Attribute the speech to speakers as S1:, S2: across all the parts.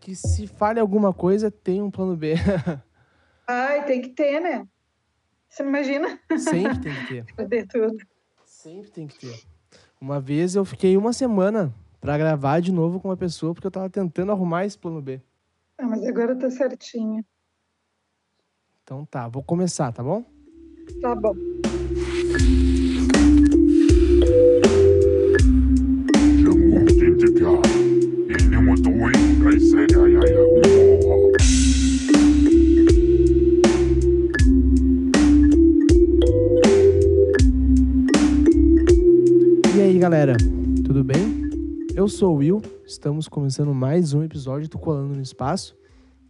S1: que se falha alguma coisa, tem um plano B.
S2: Ai, tem que ter, né? Você não imagina?
S1: Sempre tem que ter.
S2: Perder tudo.
S1: Sempre tem que ter. Uma vez eu fiquei uma semana pra gravar de novo com uma pessoa, porque eu tava tentando arrumar esse plano B.
S2: Ah, mas agora tá certinho.
S1: Então tá, vou começar, tá bom?
S2: Tá bom.
S1: E aí, galera, tudo bem? Eu sou o Will, estamos começando mais um episódio do Colando no Espaço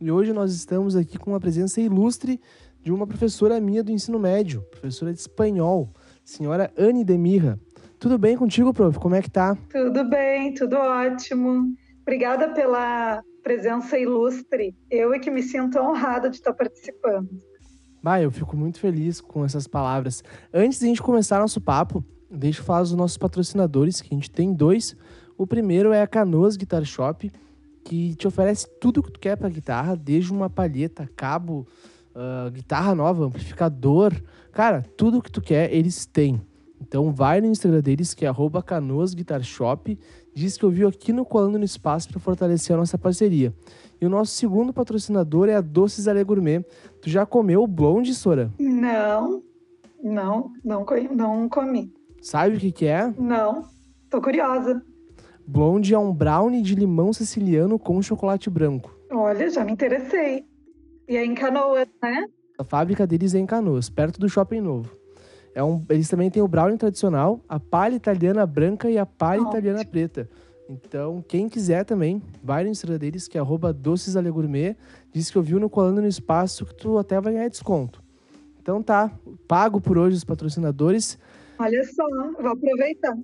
S1: e hoje nós estamos aqui com a presença ilustre de uma professora minha do ensino médio, professora de espanhol, senhora Anne Demirra. Tudo bem contigo, prof? Como é que tá?
S2: Tudo bem, tudo ótimo. Obrigada pela presença ilustre. Eu é que me sinto honrada de estar participando.
S1: Bah, eu fico muito feliz com essas palavras. Antes de a gente começar nosso papo, deixa eu falar dos nossos patrocinadores, que a gente tem dois. O primeiro é a Canoas Guitar Shop, que te oferece tudo que tu quer para guitarra, desde uma palheta, cabo, ah, guitarra nova, amplificador. Cara, tudo que tu quer, eles têm. Então vai no Instagram deles, que é arroba Diz que ouviu aqui no Colando no Espaço para fortalecer a nossa parceria. E o nosso segundo patrocinador é a Doces Ale Gourmet. Tu já comeu o blonde, Sora?
S2: Não, não, não, não comi.
S1: Sabe o que que é?
S2: Não, tô curiosa.
S1: Blonde é um brownie de limão siciliano com chocolate branco.
S2: Olha, já me interessei. E é em Canoas, né?
S1: A fábrica deles é em Canoas, perto do Shopping Novo. É um, eles também têm o brownie tradicional, a palha italiana branca e a palha
S2: Ótimo.
S1: italiana preta. Então, quem quiser também, vai no Instagram deles, que é arroba docesalegourmet. Diz que ouviu no Colando no Espaço que tu até vai ganhar desconto. Então tá, pago por hoje os patrocinadores.
S2: Olha só, vou aproveitar.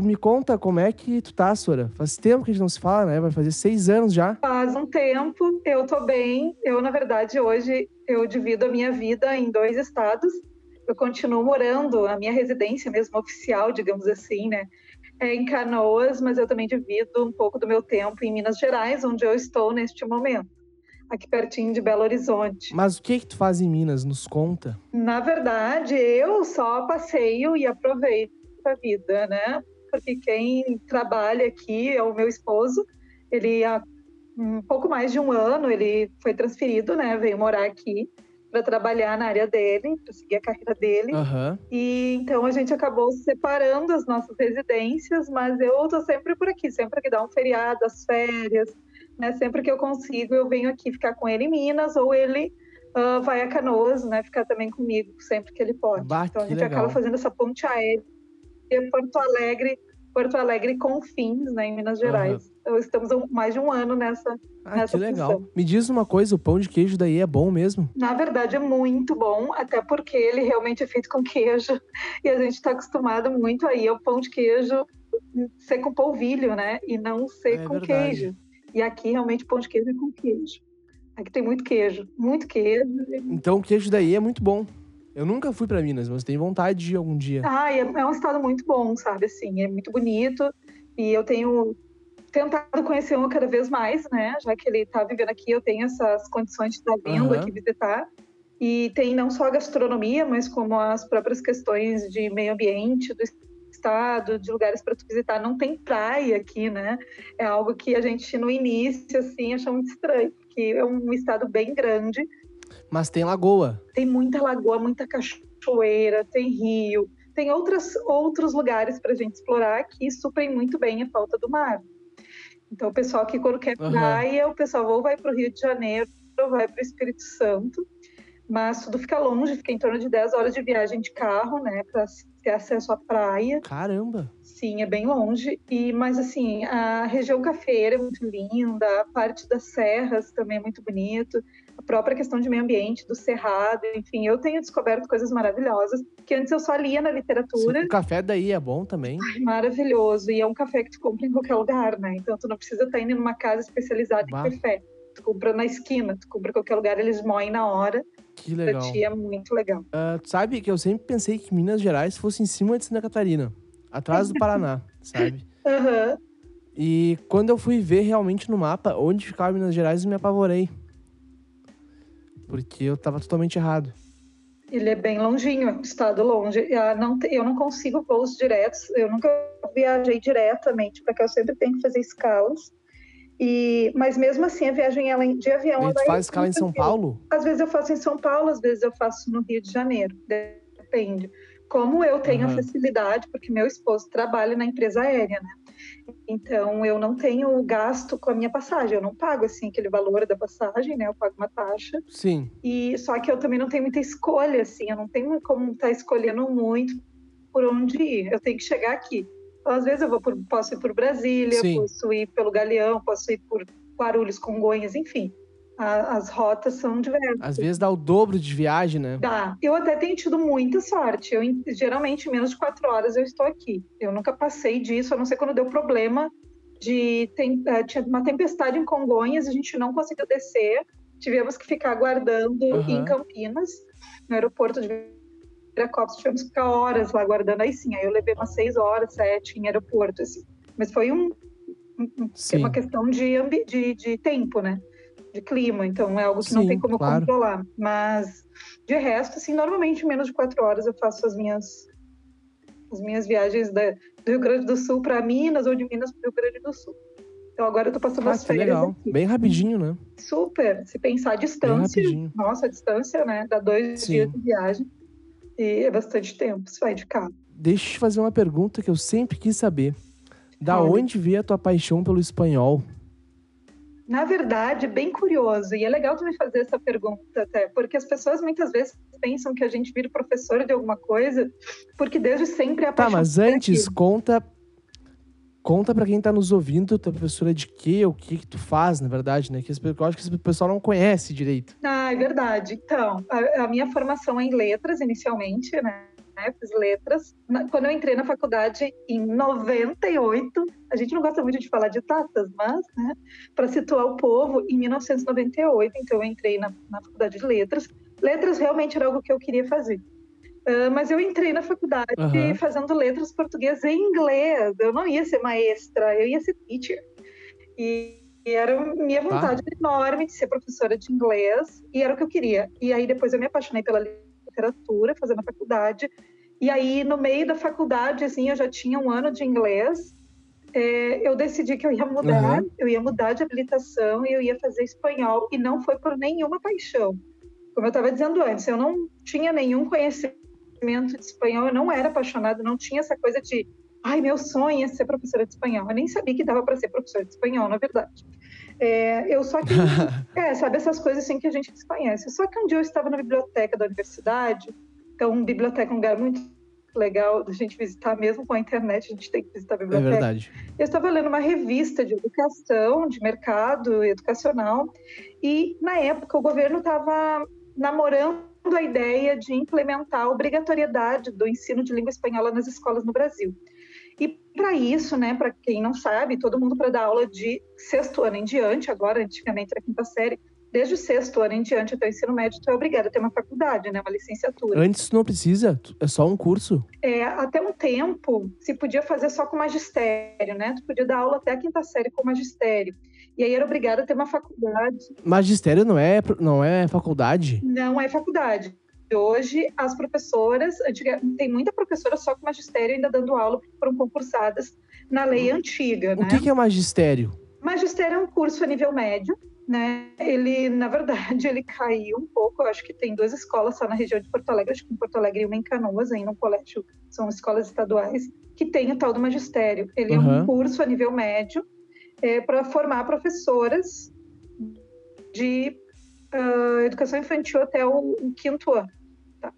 S1: Me conta como é que tu tá, Sora. Faz tempo que a gente não se fala, né? Vai fazer seis anos já.
S2: Faz um tempo, eu tô bem. Eu, na verdade, hoje eu divido a minha vida em dois estados. Eu continuo morando, a minha residência mesmo oficial, digamos assim, né? É em Canoas, mas eu também divido um pouco do meu tempo em Minas Gerais, onde eu estou neste momento, aqui pertinho de Belo Horizonte.
S1: Mas o que que tu faz em Minas? Nos conta.
S2: Na verdade, eu só passeio e aproveito a vida, né? Porque quem trabalha aqui é o meu esposo. Ele há um pouco mais de um ano ele foi transferido, né? Veio morar aqui para trabalhar na área dele, para seguir a carreira dele.
S1: Aham.
S2: E então a gente acabou separando as nossas residências, mas eu tô sempre por aqui, sempre que dá um feriado, as férias, né? Sempre que eu consigo, eu venho aqui ficar com ele em Minas ou ele ah, vai a Canoas, né? Ficar também comigo sempre que ele pode.
S1: Bah,
S2: então a gente
S1: legal.
S2: acaba fazendo essa ponte aérea Porto Alegre, Porto Alegre com fins, né? Em Minas Gerais. Então estamos há mais de um ano nessa
S1: Ah,
S2: Nessa
S1: que legal.
S2: função.
S1: Me diz uma coisa, o pão de queijo daí é bom mesmo?
S2: Na verdade, é muito bom, até porque ele realmente é feito com queijo. E a gente está acostumado muito aí ao pão de queijo ser com polvilho, né? E não ser
S1: É
S2: com
S1: verdade.
S2: queijo. E aqui, realmente, o pão de queijo é com queijo. Aqui tem muito queijo, muito queijo.
S1: Então o queijo daí é muito bom. Eu nunca fui pra Minas, mas tenho vontade de ir algum dia.
S2: Ah, é, é um estado muito bom, sabe? Assim, é muito bonito. E eu tenho tentado conhecer um cada vez mais, né? Já que ele está vivendo aqui, eu tenho essas condições de estar vindo
S1: Aham.
S2: aqui visitar. E tem não só a gastronomia, mas como as próprias questões de meio ambiente do estado, de lugares para tu visitar. Não tem praia aqui, né? É algo que a gente no início assim achou muito estranho, porque é um estado bem grande,
S1: Mas tem lagoa.
S2: tem muita lagoa, muita cachoeira, tem rio, tem outras, outros lugares para a gente explorar que suprem muito bem a falta do mar. Então, o pessoal que quando quer
S1: Aham.
S2: praia, o pessoal ou vai para o Rio de Janeiro ou vai para o Espírito Santo, mas tudo fica longe, fica em torno de 10 horas de viagem de carro, né, para ter acesso à praia.
S1: Caramba.
S2: Sim, é bem longe. E mas assim, a região cafeira é muito linda, a parte das serras também é muito bonito, a própria questão de meio ambiente, do cerrado, enfim, eu tenho descoberto coisas maravilhosas que antes eu só lia na literatura.
S1: O café daí é bom também.
S2: Maravilhoso. E é um café que tu compra em qualquer lugar, né? Então tu não precisa estar indo numa casa especializada
S1: Bah.
S2: em café. Tu compra na esquina, tu compra em qualquer lugar, eles moem na hora.
S1: Que legal.
S2: é muito legal.
S1: Ah, tu sabe que eu sempre pensei que Minas Gerais fosse em cima de Santa Catarina, atrás do Paraná, sabe?
S2: Aham.
S1: E quando eu fui ver realmente no mapa onde ficava Minas Gerais, eu me apavorei. Porque eu tava totalmente errado.
S2: Ele é bem longinho, é estado longe. Eu não, te- eu não consigo voos diretos, eu nunca viajei diretamente, porque eu sempre tenho que fazer escalas. E, mas mesmo assim, a viagem ela, de avião. Ela
S1: tu
S2: é
S1: faz escala em São. Paulo?
S2: Às vezes eu faço em São Paulo, às vezes eu faço no Rio de Janeiro, depende. Como eu tenho
S1: Aham.
S2: a facilidade, porque meu esposo trabalha na empresa aérea, né? Então eu não tenho gasto com a minha passagem, eu não pago assim aquele valor da passagem, né? Eu pago uma taxa.
S1: Sim.
S2: E só que eu também não tenho muita escolha, assim, eu não tenho como estar escolhendo muito por onde ir. Eu tenho que chegar aqui. Às vezes eu vou por, posso ir por Brasília,
S1: Sim.
S2: posso ir pelo Galeão, posso ir por Guarulhos, Congonhas, enfim. A- as rotas são diversas.
S1: Às vezes dá o dobro de viagem, né?
S2: Dá. Eu até tenho tido muita sorte. Eu, geralmente, em menos de quatro horas eu estou aqui. Eu nunca passei disso, a não ser quando deu problema de tem, eh, tinha uma tempestade em Congonhas, a gente não conseguiu descer. Tivemos que ficar aguardando
S1: Aham.
S2: em Campinas, no aeroporto de Viracopos. Tivemos que ficar horas lá aguardando. Aí sim, aí eu levei umas seis horas, sete em aeroporto, assim. Mas foi um, um- um- uma questão de, ambi- de, de tempo, né? De clima. Então é algo que não
S1: Sim,
S2: tem como
S1: claro.
S2: controlar. Mas de resto, assim, normalmente em menos de quatro horas eu faço as minhas as minhas viagens da- do Rio Grande do Sul para Minas ou de Minas para o Rio Grande do Sul. Então agora eu tô passando
S1: Ah,
S2: as
S1: que
S2: férias
S1: legal.
S2: aqui.
S1: Bem rapidinho, né?
S2: Super. Se pensar a distância, nossa, a distância, né? Dá dois
S1: Sim.
S2: dias de viagem. E é bastante tempo, se vai de carro.
S1: Deixa eu te fazer uma pergunta que eu sempre quis saber. Da
S2: Fala.
S1: onde veio a tua paixão pelo espanhol?
S2: Na verdade, é bem curioso, e é legal tu me fazer essa pergunta até, porque as pessoas muitas vezes pensam que a gente vira professor de alguma coisa, porque desde sempre é
S1: Tá, mas antes, conta. Conta pra quem tá nos ouvindo, tu é professora de quê? O que que tu faz, na verdade, né? Que eu acho que o pessoal não conhece direito.
S2: Ah, é verdade. Então, a, a minha formação é em letras, inicialmente, né? Fiz letras. Quando eu entrei na faculdade em 98, a gente não gosta muito de falar de datas, mas, né, para situar o povo, em 1998, então eu entrei na, na faculdade de letras. Letras realmente era algo que eu queria fazer. Ah, mas eu entrei na faculdade
S1: Aham.
S2: fazendo letras português e inglês. Eu não ia ser maestra, eu ia ser teacher. E, e era minha
S1: Tá.
S2: vontade enorme de ser professora de inglês, e era o que eu queria. E aí depois eu me apaixonei pela literatura, fazendo a faculdade. E aí, no meio da faculdade, assim, eu já tinha um ano de inglês. é, eu decidi que eu ia mudar,
S1: Aham.
S2: eu ia mudar de habilitação e eu ia fazer espanhol. E não foi por nenhuma paixão. Como eu estava dizendo antes, eu não tinha nenhum conhecimento de espanhol, eu não era apaixonada, não tinha essa coisa de, ai, meu sonho é ser professora de espanhol. Eu nem sabia que dava para ser professora de espanhol, na verdade. É, eu só que, é, sabe essas coisas assim que a gente desconhece. Só que um dia eu estava na biblioteca da universidade, então biblioteca é um lugar muito legal da gente visitar, mesmo com a internet, a gente tem que visitar a
S1: É
S2: biblioteca.
S1: verdade.
S2: Eu estava lendo uma revista de educação, de mercado educacional, e na época o governo estava namorando a ideia de implementar a obrigatoriedade do ensino de língua espanhola nas escolas no Brasil. E para isso, né, para quem não sabe, todo mundo para dar aula de sexto ano em diante, agora antigamente era quinta série, desde o sexto ano em diante até o ensino médio, tu é obrigado a ter uma faculdade, né, uma licenciatura.
S1: Antes não precisa, é só um curso.
S2: É, até um tempo se podia fazer só com magistério, né? Tu podia dar aula até a quinta série com magistério. E aí era obrigada a ter uma faculdade.
S1: Magistério não é, não é faculdade?
S2: Não é faculdade. Hoje, as professoras, antiga, tem muita professora só com magistério ainda dando aula, porque foram concursadas na lei antiga,
S1: O
S2: né?
S1: que, é magistério?
S2: Magistério é um curso a nível médio, né? Ele, na verdade, ele caiu um pouco. Eu acho que tem duas escolas só na região de Porto Alegre, acho que em Porto Alegre e uma em Canoas, ainda um colégio, são escolas estaduais, que tem o tal do magistério. Ele é
S1: Uhum.
S2: um curso a nível médio para formar professoras de ah, educação infantil até o, o quinto ano. tá?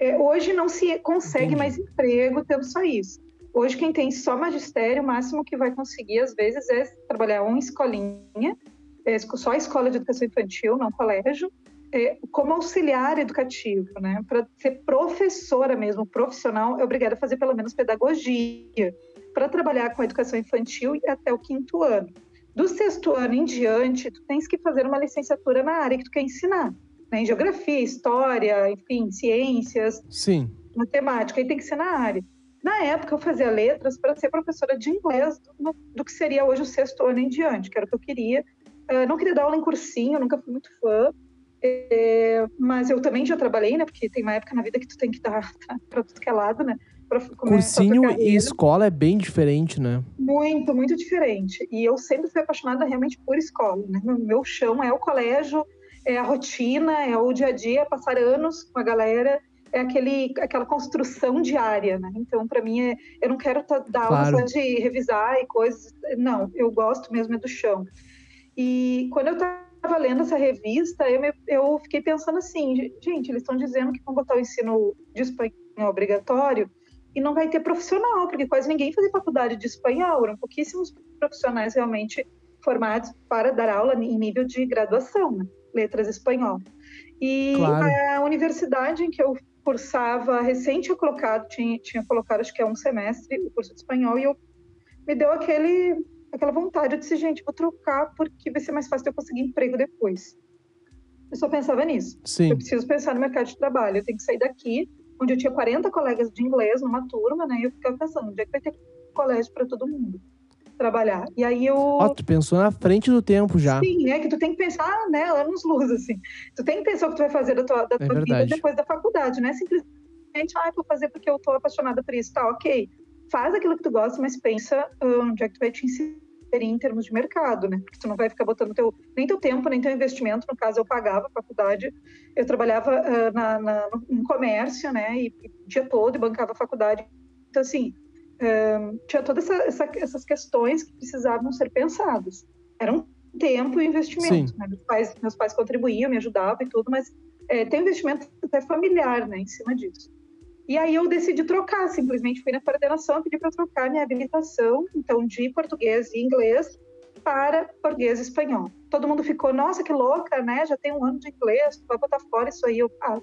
S2: É, hoje não se consegue
S1: Entendi.
S2: mais emprego tendo só isso. Hoje, quem tem só magistério, o máximo que vai conseguir, às vezes, é trabalhar uma escolinha, é, só a escola de educação infantil, não colégio, é, como auxiliar educativo, né? Para ser professora mesmo, profissional, é obrigada a fazer pelo menos pedagogia, para trabalhar com educação infantil e até o quinto ano. Do sexto ano em diante, tu tens que fazer uma licenciatura na área que tu quer ensinar, né? em geografia, história, enfim, ciências,
S1: Sim.
S2: matemática, aí tem que ser na área. Na época, eu fazia letras para ser professora de inglês do, do, que seria hoje o sexto ano em diante, que era o que eu queria. Uh, não queria dar aula em cursinho, nunca fui muito fã. É, mas eu também já trabalhei, né? Porque tem uma época na vida que tu tem que dar para tudo que é lado, né?
S1: Cursinho e escola é bem diferente, né?
S2: Muito, muito diferente. E eu sempre fui apaixonada realmente por escola, né? Meu chão é o colégio, é a rotina, é o dia a dia, passar anos com a galera, é aquele, aquela construção diária, né? Então, para mim, é, eu não quero dar claro. aula de revisar e coisas. Não, eu gosto mesmo é do chão. E quando eu estava lendo essa revista, eu, me, eu fiquei pensando assim, gente, eles estão dizendo que vão botar o ensino de espanhol obrigatório, e não vai ter profissional, porque quase ninguém fazia faculdade de espanhol, eram pouquíssimos profissionais realmente formados para dar aula em nível de graduação, né? letras espanhol. E claro. a universidade em que eu cursava, recente tinha colocado, tinha, tinha colocado acho que é um semestre o curso de espanhol, e eu me deu aquele, aquela vontade, eu disse, gente, vou trocar porque vai ser mais fácil eu conseguir emprego depois. Eu só pensava nisso.
S1: Sim.
S2: Eu preciso pensar no mercado de trabalho, eu tenho que sair daqui onde eu tinha 40 colegas de inglês numa turma, né? E eu ficava pensando, onde é que vai ter colégio para todo mundo trabalhar? E aí eu.
S1: Ó, oh, tu pensou na frente do tempo já.
S2: Sim, é que tu tem que pensar, né, anos luz, assim. Tu tem que pensar o que tu vai fazer da tua, da é tua vida depois da faculdade, né? Simplesmente, ah, vou fazer porque eu tô apaixonada por isso, tá, ok. Faz aquilo que tu gosta, mas pensa onde é que tu vai te ensinar em termos de mercado, né? Porque tu não vai ficar botando teu, nem teu tempo, nem teu investimento. No caso, eu pagava a faculdade, eu trabalhava uh, na, na, no comércio, né? E, e o dia todo e bancava a faculdade. Então, assim, uh, tinha todas essa, essa, essas questões que precisavam ser pensadas. Era um tempo e investimento. Né? Meus, pais, meus pais contribuíam, me ajudavam e tudo, mas é, tem investimento até familiar, né? Em cima disso. E aí eu decidi trocar, simplesmente fui na coordenação, pedi para trocar minha habilitação, então de português e inglês para português e espanhol. Todo mundo ficou, nossa, que louca, né? Já tem um ano de inglês, tu vai botar fora isso aí. Eu, ah,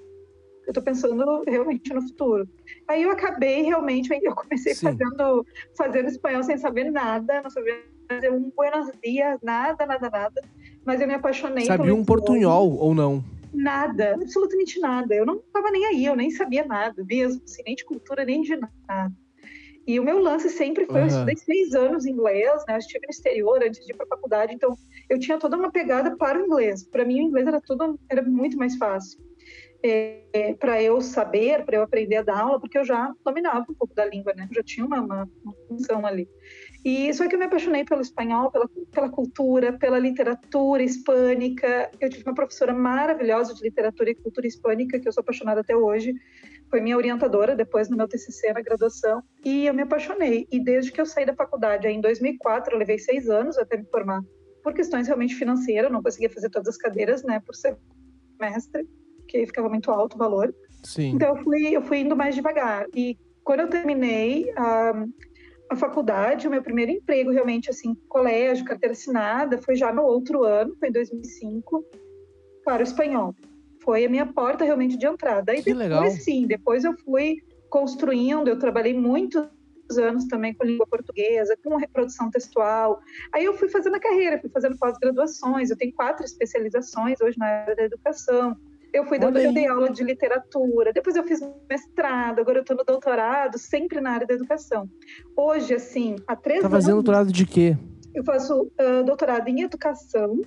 S2: eu tô pensando realmente no futuro. Aí eu acabei realmente, eu comecei fazendo, fazendo espanhol sem saber nada, não sabia fazer um buenos dias, nada, nada, nada. Mas eu me apaixonei.
S1: Sabia um portunhol ou não?
S2: Nada, absolutamente nada. Eu não estava nem aí, eu nem sabia nada mesmo, assim, nem de cultura, nem de nada. E o meu lance sempre foi, uhum. eu estudei seis anos inglês, né? Eu estive no exterior antes de ir para a faculdade, então eu tinha toda uma pegada para o inglês. Para mim, o inglês era tudo, era muito mais fácil. É, para eu saber, para eu aprender a dar aula, porque eu já dominava um pouco da língua, né? Eu já tinha uma, uma, uma função ali. E só que eu me apaixonei pelo espanhol, pela, pela cultura, pela literatura hispânica. Eu tive uma professora maravilhosa de literatura e cultura hispânica, que eu sou apaixonada até hoje. Foi minha orientadora depois no meu TCC na graduação. E eu me apaixonei. E desde que eu saí da faculdade, em 2004, eu levei seis anos até me formar. Por questões realmente financeiras, eu não conseguia fazer todas as cadeiras, né, por ser mestre, porque ficava muito alto o valor.
S1: Sim.
S2: Então eu fui, eu fui indo mais devagar. E quando eu terminei, uh, a faculdade, o meu primeiro emprego realmente, assim, colégio, carteira assinada, foi já no outro ano, foi em 2005, para o espanhol. Foi a minha porta realmente de entrada. E
S1: que
S2: depois,
S1: legal.
S2: sim, depois eu fui construindo, eu trabalhei muitos anos também com língua portuguesa, com reprodução textual. Aí eu fui fazendo a carreira, fui fazendo pós-graduações, eu tenho quatro especializações hoje na área da educação. Eu fui dando, eu dei aula de literatura, depois eu fiz mestrado, agora eu estou no doutorado, sempre na área da educação. Hoje, assim, há três
S1: tá anos. Tá fazendo doutorado de quê?
S2: Eu faço uh, doutorado em educação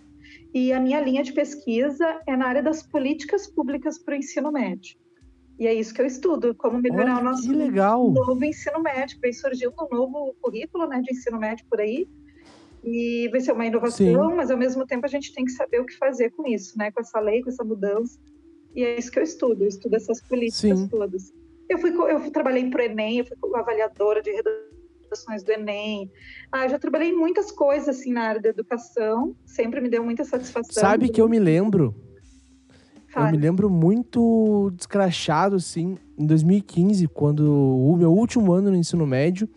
S2: e a minha linha de pesquisa é na área das políticas públicas para o ensino médio. E é isso que eu estudo, como melhorar
S1: Olha,
S2: o nosso novo ensino médio. Vem surgindo um novo currículo né, de ensino médio por aí, e vai ser uma inovação, Sim. mas ao mesmo tempo a gente tem que saber o que fazer com isso, né? Com essa lei, com essa mudança. E é isso que eu estudo, eu estudo essas políticas Sim. todas. Eu fui, eu trabalhei para o Enem, eu fui avaliadora de redações do Enem. Ah, eu já trabalhei em muitas coisas assim na área da educação, sempre me deu muita satisfação.
S1: Sabe que eu me lembro? Fale. Eu me lembro muito descrachado, assim, em 2015, quando o meu último ano no ensino médio,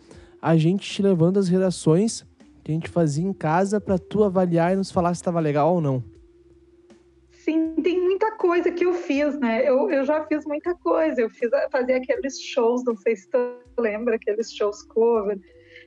S1: a gente te levando as redações que a gente fazia em casa para tu avaliar e nos falar se estava legal ou não.
S2: Sim, tem muita coisa que eu fiz, né? Eu, eu já fiz muita coisa. Eu fiz fazia aqueles shows, não sei se tu lembra, aqueles shows cover.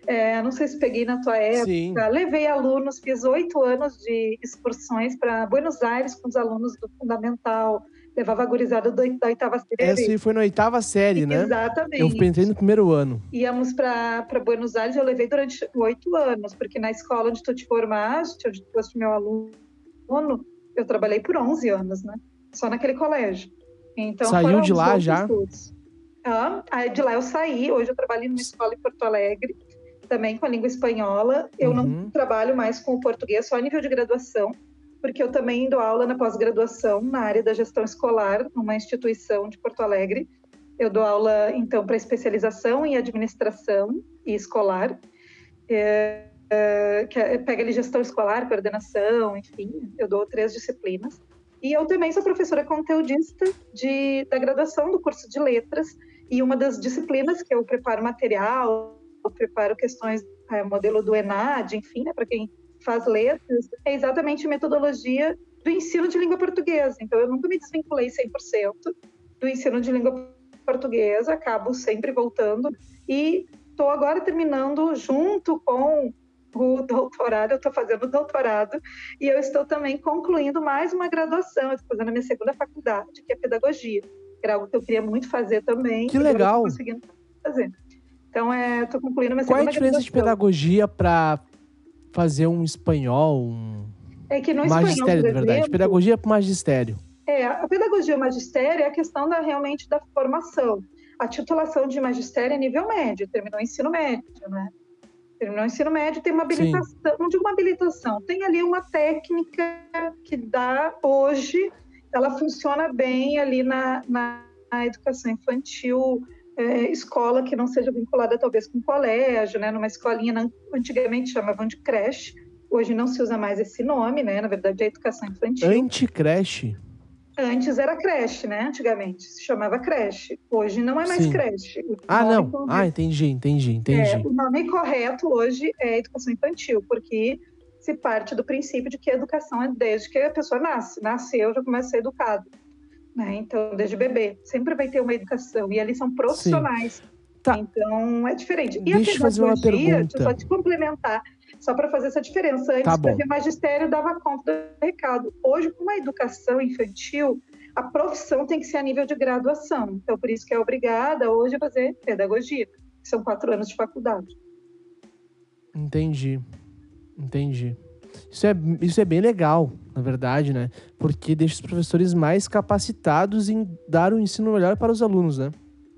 S2: É, não sei se peguei na tua época. Sim. Levei alunos, fiz oito anos de excursões para Buenos Aires com os alunos do Fundamental. levava a gurizada do, da oitava série.
S1: Essa aí foi na oitava série, né?
S2: Exatamente.
S1: Eu entrei no primeiro ano.
S2: Íamos para Buenos Aires, eu levei durante oito anos, porque na escola onde tu te formaste, onde tu foste meu aluno, eu trabalhei por 11 anos, né? Só naquele colégio. Então,
S1: Saiu de lá já?
S2: estudos. Ah, de lá eu saí, hoje eu trabalho numa escola em Porto Alegre, também com a língua espanhola. Eu
S1: Uhum.
S2: não trabalho mais com o português, só a nível de graduação, porque eu também dou aula na pós-graduação na área da gestão escolar, numa instituição de Porto Alegre. Eu dou aula, então, para especialização em administração e escolar. É, é, que é- pega ali gestão escolar, coordenação, enfim, eu dou três disciplinas. E eu também sou professora conteudista de, da graduação do curso de letras, e uma das disciplinas que eu preparo material, eu preparo questões, é, modelo do ENAD, enfim, né, para quem faz letras, é exatamente metodologia do ensino de língua portuguesa. Então, eu nunca me desvinculei 100% do ensino de língua portuguesa, acabo sempre voltando. E estou agora terminando junto com o doutorado, eu estou fazendo doutorado, e eu estou também concluindo mais uma graduação, estou fazendo a minha segunda faculdade, que é pedagogia. que Era algo que eu queria muito fazer também.
S1: Que legal.
S2: conseguindo fazer. Então, estou concluindo minha
S1: Qual é a
S2: segunda
S1: diferença de pedagogia para fazer um espanhol, um
S2: É que no espanhol,
S1: magistério,
S2: por
S1: de verdade? Pedagogia para magistério.
S2: É, a pedagogia e o magistério é a questão da, realmente da formação. A titulação de magistério é nível médio, terminou o ensino médio, né? Terminou o ensino médio, tem uma
S1: Sim.
S2: habilitação, não digo uma habilitação, tem ali uma técnica que dá hoje, ela funciona bem ali na, na, na educação infantil, é, escola que não seja vinculada talvez com colégio, né? Numa escolinha, não- antigamente chamavam de creche, hoje não se usa mais esse nome, né? Na verdade é educação infantil.
S1: Anticreche.
S2: Antes era creche, né? Antigamente se chamava creche. Hoje não é mais
S1: Sim.
S2: creche.
S1: Ah, não.
S2: correto-
S1: Ah, entendi, entendi, entendi.
S2: é, o nome correto hoje é educação infantil, porque se parte do princípio de que a educação é desde que a pessoa nasce. Nasceu, já começa a ser educado. Né? Então, desde bebê. Sempre vai ter uma educação. E ali são profissionais.
S1: Tá.
S2: Então, é diferente. E
S1: Deixa eu
S2: a
S1: fazer uma pergunta.
S2: deixa eu só te complementar, só para fazer essa diferença. Antes,
S1: Tá
S2: o magistério dava conta do recado. Hoje, com a educação infantil, a profissão tem que ser a nível de graduação. Então, por isso que é obrigada hoje a fazer pedagogia, que são quatro anos de faculdade.
S1: Entendi. Entendi. Isso é, isso é bem legal, na verdade, né? Porque deixa os professores mais capacitados em dar um ensino melhor para os alunos, né?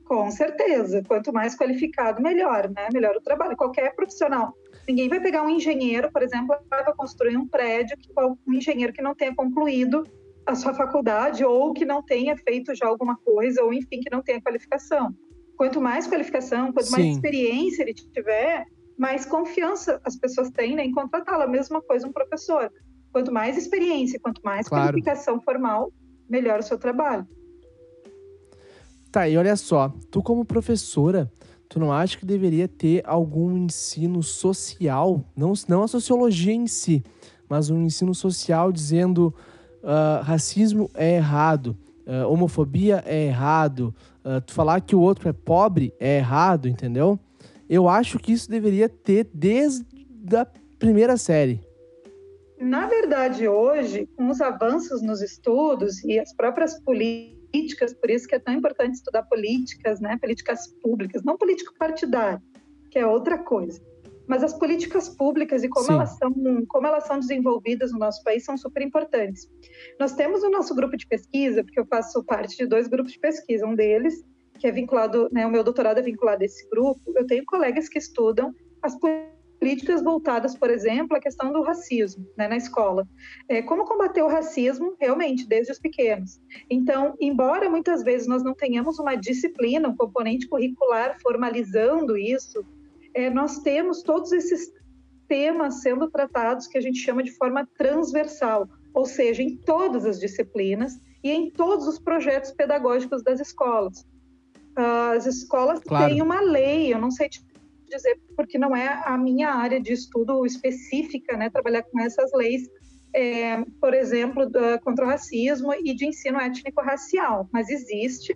S2: Com certeza. Quanto mais qualificado, melhor, né? Melhor o trabalho. Qualquer profissional. Ninguém vai pegar um engenheiro, por exemplo, para construir um prédio, que um engenheiro que não tenha concluído a sua faculdade ou que não tenha feito já alguma coisa, ou enfim, que não tenha qualificação. Quanto mais qualificação, quanto mais
S1: Sim.
S2: experiência ele tiver, mais confiança as pessoas têm né, em contratá-lo. A mesma coisa um professor. Quanto mais experiência, quanto mais
S1: Claro.
S2: qualificação formal, melhor o seu trabalho.
S1: Tá, e olha só, tu como professora, tu não acha que deveria ter algum ensino social, não, não a sociologia em si, mas um ensino social dizendo ah, racismo é errado, ah, homofobia é errado, ah, tu falar que o outro é pobre é errado, entendeu? Eu acho que isso deveria ter desde a primeira série.
S2: Na verdade, hoje, com os avanços nos estudos e as próprias políticas, por isso que é tão importante estudar políticas, né? Políticas públicas, não político partidário, que é outra coisa. Mas as políticas públicas e como
S1: Sim.
S2: elas são, como elas são desenvolvidas no nosso país são super importantes. Nós temos o nosso grupo de pesquisa, porque eu faço parte de dois grupos de pesquisa, um deles que é vinculado, né, o meu doutorado é vinculado a esse grupo. Eu tenho colegas que estudam as políticas voltadas, por exemplo, à questão do racismo né, na escola. É, como combater o racismo realmente desde os pequenos. Então, embora muitas vezes nós não tenhamos uma disciplina, um componente curricular formalizando isso, é, nós temos todos esses temas sendo tratados que a gente chama de forma transversal, ou seja, em todas as disciplinas e em todos os projetos pedagógicos das escolas. As escolas
S1: Claro.
S2: têm uma lei, eu não sei te dizer porque não é a minha área de estudo específica, né, trabalhar com essas leis, é, por exemplo, da, contra o racismo e de ensino étnico-racial, mas existe.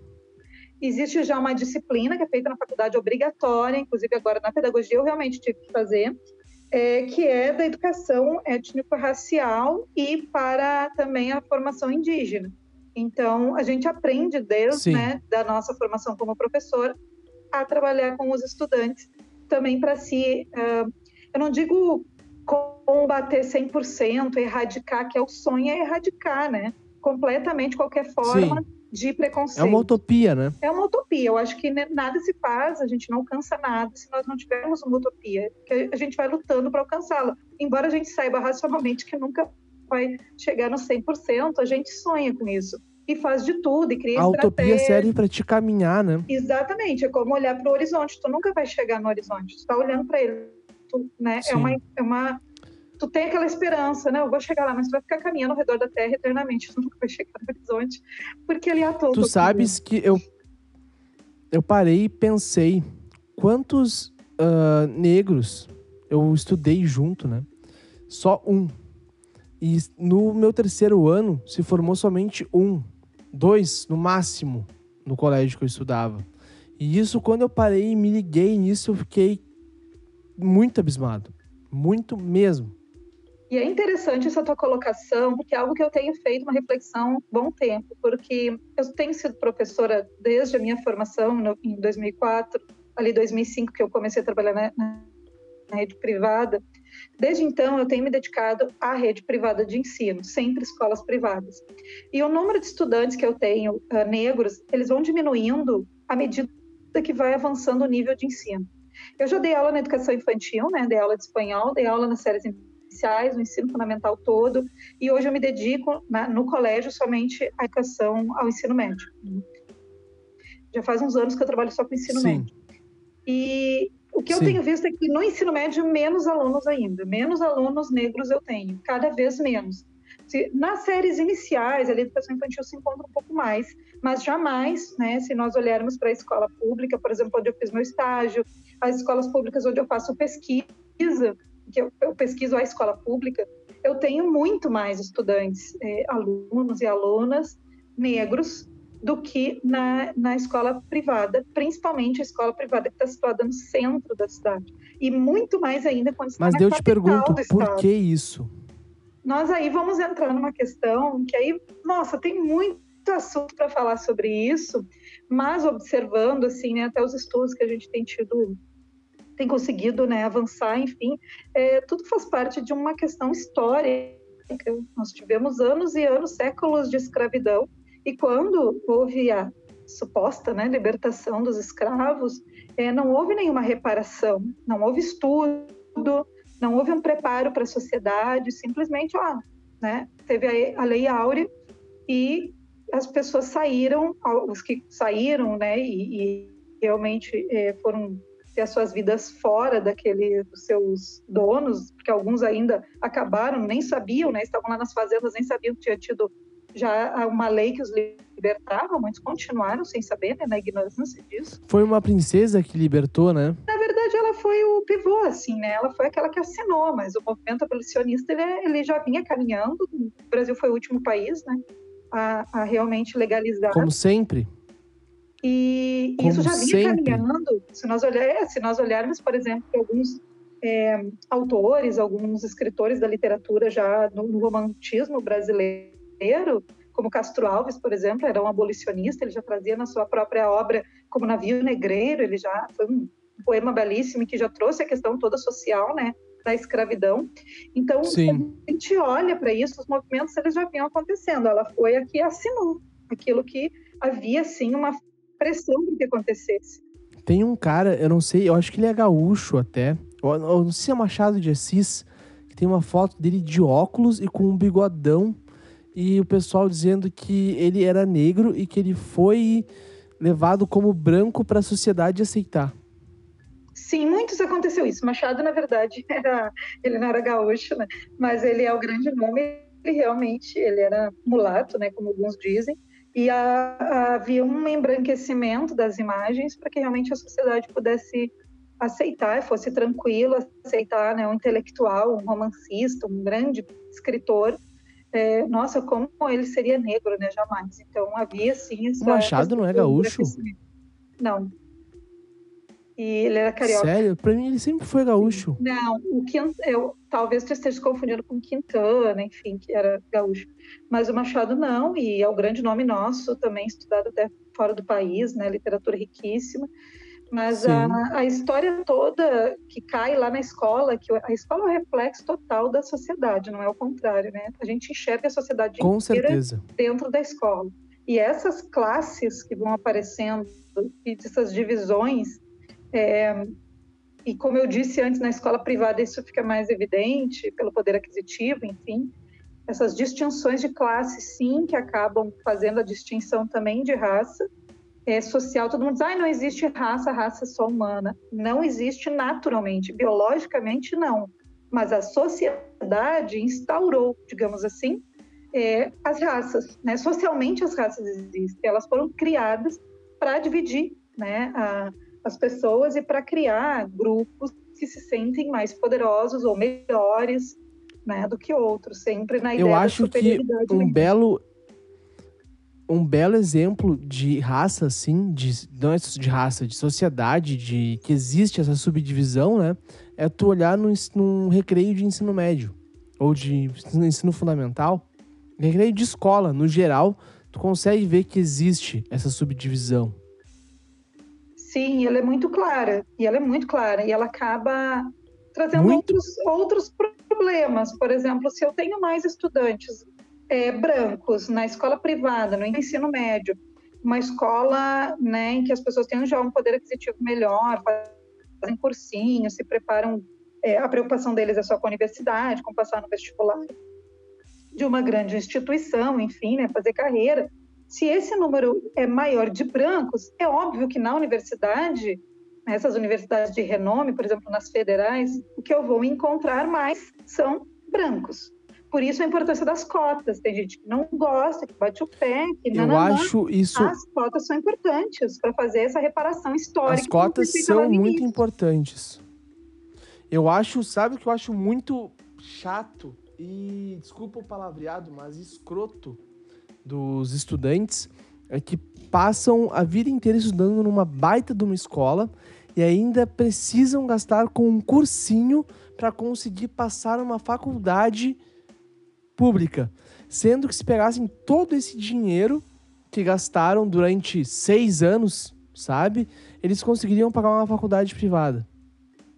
S2: Existe já uma disciplina que é feita na faculdade obrigatória, inclusive agora na pedagogia eu realmente tive que fazer, é, que é da educação étnico-racial e para também a formação indígena. Então, a gente aprende desde né, da nossa formação como professor a trabalhar com os estudantes também para se, ah, eu não digo combater 100%, erradicar, que é o sonho é erradicar, né? Completamente qualquer forma
S1: Sim.
S2: de preconceito.
S1: É uma utopia, né?
S2: É uma utopia. Eu acho que nada se faz, a gente não alcança nada se nós não tivermos uma utopia, que a gente vai lutando para alcançá-la. Embora a gente saiba racionalmente que nunca vai chegar no 100%, a gente sonha com isso. E faz de tudo, e cria
S1: A utopia serve pra te caminhar, né?
S2: Exatamente, é como olhar para o horizonte. Tu nunca vai chegar no horizonte, tu está olhando para ele. Tu, né?
S1: Sim.
S2: É uma, é uma, tu tem aquela esperança, né? Eu vou chegar lá, mas tu vai ficar caminhando ao redor da Terra eternamente. Tu nunca vai chegar no horizonte, porque ele é todo.
S1: Tu sabes que eu eu parei e pensei quantos ah, negros eu estudei junto, né? Só um. E no meu terceiro ano se formou somente um, dois no máximo no colégio que eu estudava. E isso quando eu parei e me liguei nisso eu fiquei muito abismado, muito mesmo.
S2: E é interessante essa tua colocação, porque é algo que eu tenho feito uma reflexão há bom tempo, porque eu tenho sido professora desde a minha formação no, em 2004, ali 2005 que eu comecei a trabalhar na, na rede privada. Desde então eu tenho me dedicado à rede privada de ensino, sempre escolas privadas. E o número de estudantes que eu tenho uh, negros, eles vão diminuindo à medida que vai avançando o nível de ensino. Eu já dei aula na educação infantil, né? Dei aula de espanhol, dei aula nas séries iniciais, no ensino fundamental todo, e hoje eu me dedico na, no colégio somente à educação ao ensino médio. Já faz uns anos que eu trabalho só com ensino
S1: Sim.
S2: médio. E o que eu
S1: Sim.
S2: tenho visto é que no ensino médio, menos alunos ainda, menos alunos negros eu tenho, cada vez menos. Se, nas séries iniciais, a educação infantil se encontra um pouco mais, mas jamais, né, se nós olharmos para a escola pública, por exemplo, onde eu fiz meu estágio, as escolas públicas onde eu faço pesquisa, que eu, eu pesquiso a escola pública, eu tenho muito mais estudantes, eh, alunos e alunas negros do que na, na escola privada, principalmente a escola privada que está situada no centro da cidade. E muito mais ainda quando está
S1: Mas
S2: na
S1: eu te pergunto, por que isso?
S2: nós aí vamos entrar numa questão que aí, nossa, tem muito assunto para falar sobre isso, mas observando assim, né, até os estudos que a gente tem tido, tem conseguido, né, avançar, enfim, é, tudo faz parte de uma questão histórica. Nós tivemos anos e anos, séculos de escravidão, e quando houve a suposta, né, libertação dos escravos, é, não houve nenhuma reparação, não houve estudo, não houve um preparo para a sociedade, simplesmente, ó, né, teve a, a Lei Áurea e as pessoas saíram, os que saíram, né, e, e realmente é, foram ter as suas vidas fora daquele dos seus donos, porque alguns ainda acabaram, nem sabiam, né, estavam lá nas fazendas, nem sabiam que tinha tido já uma lei que os libertava, muitos continuaram sem saber, né, na ignorância disso.
S1: Foi uma princesa que libertou, né?
S2: Na verdade, ela foi o pivô, assim, né? Ela foi aquela que assinou, mas o movimento abolicionista ele, ele já vinha caminhando. O Brasil foi o último país, né, a, a realmente legalizar.
S1: Como sempre.
S2: E isso já vinha
S1: sempre.
S2: caminhando. Se nós, olhar, é, se nós olharmos, por exemplo, alguns é, autores, alguns escritores da literatura já no, no romantismo brasileiro, como Castro Alves, por exemplo, era um abolicionista, ele já trazia na sua própria obra, como Navio Negreiro, ele já foi um poema belíssimo que já trouxe a questão toda social, né, da escravidão. Então,
S1: Sim.
S2: a gente olha para isso, os movimentos eles já vinham acontecendo. Ela foi a que assinou aquilo que havia, sim, uma pressão para que acontecesse.
S1: Tem um cara, eu não sei, eu acho que ele é gaúcho até. Eu não sei se é Machado de Assis, que tem uma foto dele de óculos e com um bigodão. E o pessoal dizendo que ele era negro e que ele foi levado como branco para a sociedade aceitar.
S2: Sim, muitos aconteceu isso. Machado, na verdade, era, ele não era gaúcho, né? mas ele é o grande nome. Ele realmente ele era mulato, né? como alguns dizem. E a, a, havia um embranquecimento das imagens para que realmente a sociedade pudesse aceitar, fosse tranquila, aceitar né, um intelectual, um romancista, um grande escritor. É, nossa, como ele seria negro, né? Jamais. Então havia sim essa.
S1: O Machado não é gaúcho?
S2: Não. E ele era carioca.
S1: Sério? Pra mim ele sempre foi gaúcho.
S2: Não, o Quintana, eu, talvez tu esteja confundindo com Quintana, enfim, que era gaúcho. Mas o Machado não, e é o grande nome nosso, também estudado até fora do país, né? Literatura riquíssima. Mas a, a história toda que cai lá na escola, que a escola é o reflexo total da sociedade, não é o contrário, né? A gente enxerga a sociedade
S1: Com
S2: inteira
S1: certeza.
S2: dentro da escola. E essas classes que vão aparecendo, e essas divisões, é, e como eu disse antes, na escola privada isso fica mais evidente, pelo poder aquisitivo, enfim, essas distinções de classe, sim, que acabam fazendo a distinção também de raça, é, social, todo mundo diz, ah, não existe raça, raça é só humana. Não existe naturalmente, biologicamente não. Mas a sociedade instaurou, digamos assim, é, as raças. Né? Socialmente as raças existem, elas foram criadas para dividir né, a, as pessoas e para criar grupos que se sentem mais poderosos ou melhores né, do que outros, sempre na ideia
S1: Eu acho que
S2: superioridade
S1: um
S2: mesmo.
S1: belo um belo exemplo de raça, assim, de, não é de raça, de sociedade, de que existe essa subdivisão, né? É tu olhar num, num recreio de ensino médio ou de ensino fundamental, recreio de escola, no geral, tu consegue ver que existe essa subdivisão.
S2: Sim, ela é muito clara. E ela é muito clara. E ela acaba trazendo
S1: Muito.
S2: outros, outros problemas. Por exemplo, se eu tenho mais estudantes é, brancos na escola privada, no ensino médio, uma escola né, em que as pessoas têm já um poder aquisitivo melhor, fazem cursinhos, se preparam. é, a preocupação deles é só com a universidade, com passar no vestibular de uma grande instituição, enfim, né, fazer carreira. Se esse número é maior de brancos, é óbvio que na universidade, nessas universidades de renome, por exemplo, nas federais, o que eu vou encontrar mais são brancos. Por isso a importância das cotas. Tem gente que não gosta, que bate o pé, que não,
S1: Eu
S2: não.
S1: acho isso.
S2: As cotas são importantes para fazer essa reparação histórica.
S1: As cotas são muito importantes. Eu acho, sabe o que eu acho muito chato e, desculpa o palavreado, mas escroto dos estudantes é que passam a vida inteira estudando numa baita de uma escola e ainda precisam gastar com um cursinho para conseguir passar numa faculdade pública. Sendo que se pegassem todo esse dinheiro que gastaram durante seis anos, sabe? Eles conseguiriam pagar uma faculdade privada.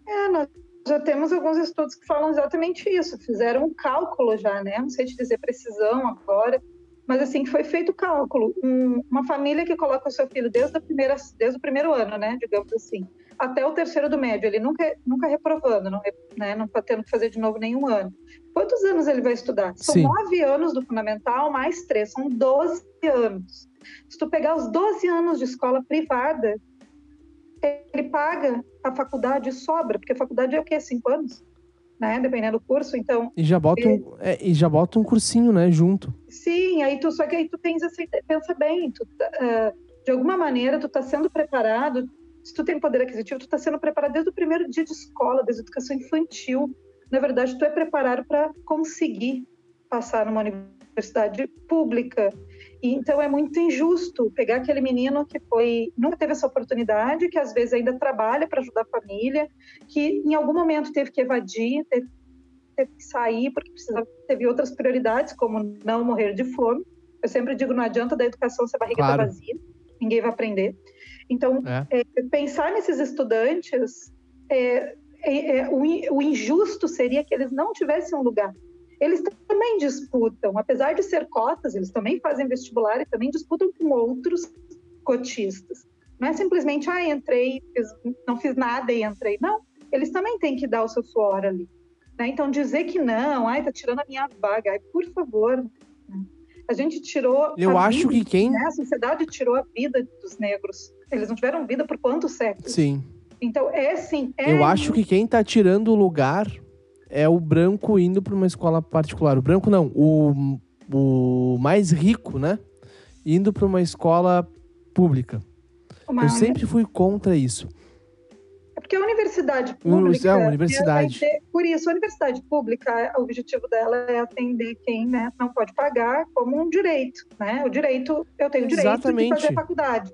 S2: É, nós já temos alguns estudos que falam exatamente isso. Fizeram um cálculo já, né? Não sei te dizer precisão agora, mas assim foi feito o cálculo. Um- uma família que coloca o seu filho desde, a primeira, desde o primeiro ano, né? Digamos assim, até o terceiro do médio, ele nunca, nunca reprovando, não, né? não tá tendo que fazer de novo nenhum ano. Quantos anos ele vai estudar? São
S1: Sim.
S2: nove anos do fundamental mais três, são 12 anos. Se tu pegar os 12 anos de escola privada, ele paga a faculdade e sobra, porque a faculdade é o quê? Cinco anos? Né? Dependendo do curso. Então,
S1: E já bota um, é, e já bota um cursinho, né, junto.
S2: sim, aí tu, só que aí tu tens essa ideia, pensa bem, tu, ah, de alguma maneira tu tá sendo preparado, se tu tem poder aquisitivo, tu tá sendo preparado desde o primeiro dia de escola, desde a educação infantil. Na verdade, tu é preparado para conseguir passar numa universidade pública. E, então é muito injusto pegar aquele menino que foi nunca teve essa oportunidade, que às vezes ainda trabalha para ajudar a família, que em algum momento teve que evadir, teve, teve que sair porque precisava, teve outras prioridades, como não morrer de fome. Eu sempre digo, não adianta da educação se a barriga está
S1: Claro.
S2: vazia, ninguém vai aprender. Então,
S1: É.
S2: é, pensar nesses estudantes, é, o, in- o injusto seria que eles não tivessem um lugar. Eles também disputam, apesar de ser cotas, eles também fazem vestibular e também disputam com outros cotistas. Não é simplesmente, ah, entrei, fiz- não fiz nada e entrei. Não, eles também têm que dar o seu suor ali. né? Então, dizer que não, ai, tá tirando a minha vaga, ai, por favor. né? A gente tirou.
S1: Eu
S2: a
S1: acho
S2: vida,
S1: que quem.
S2: né? A sociedade tirou a vida dos negros. Eles não tiveram vida por quantos séculos?
S1: Sim.
S2: Então, é sim. É
S1: Eu acho que quem tá tirando o lugar é o branco indo pra uma escola particular. O branco não, o, o mais rico, né? Indo pra uma escola pública.
S2: uma-
S1: Eu sempre fui contra isso.
S2: É porque a universidade
S1: Uni-
S2: pública.
S1: é, a universidade.
S2: ter- por isso, a universidade pública, o objetivo dela é atender quem né, não pode pagar como um direito. Né? O direito, eu tenho direito
S1: Exatamente.
S2: de fazer faculdade.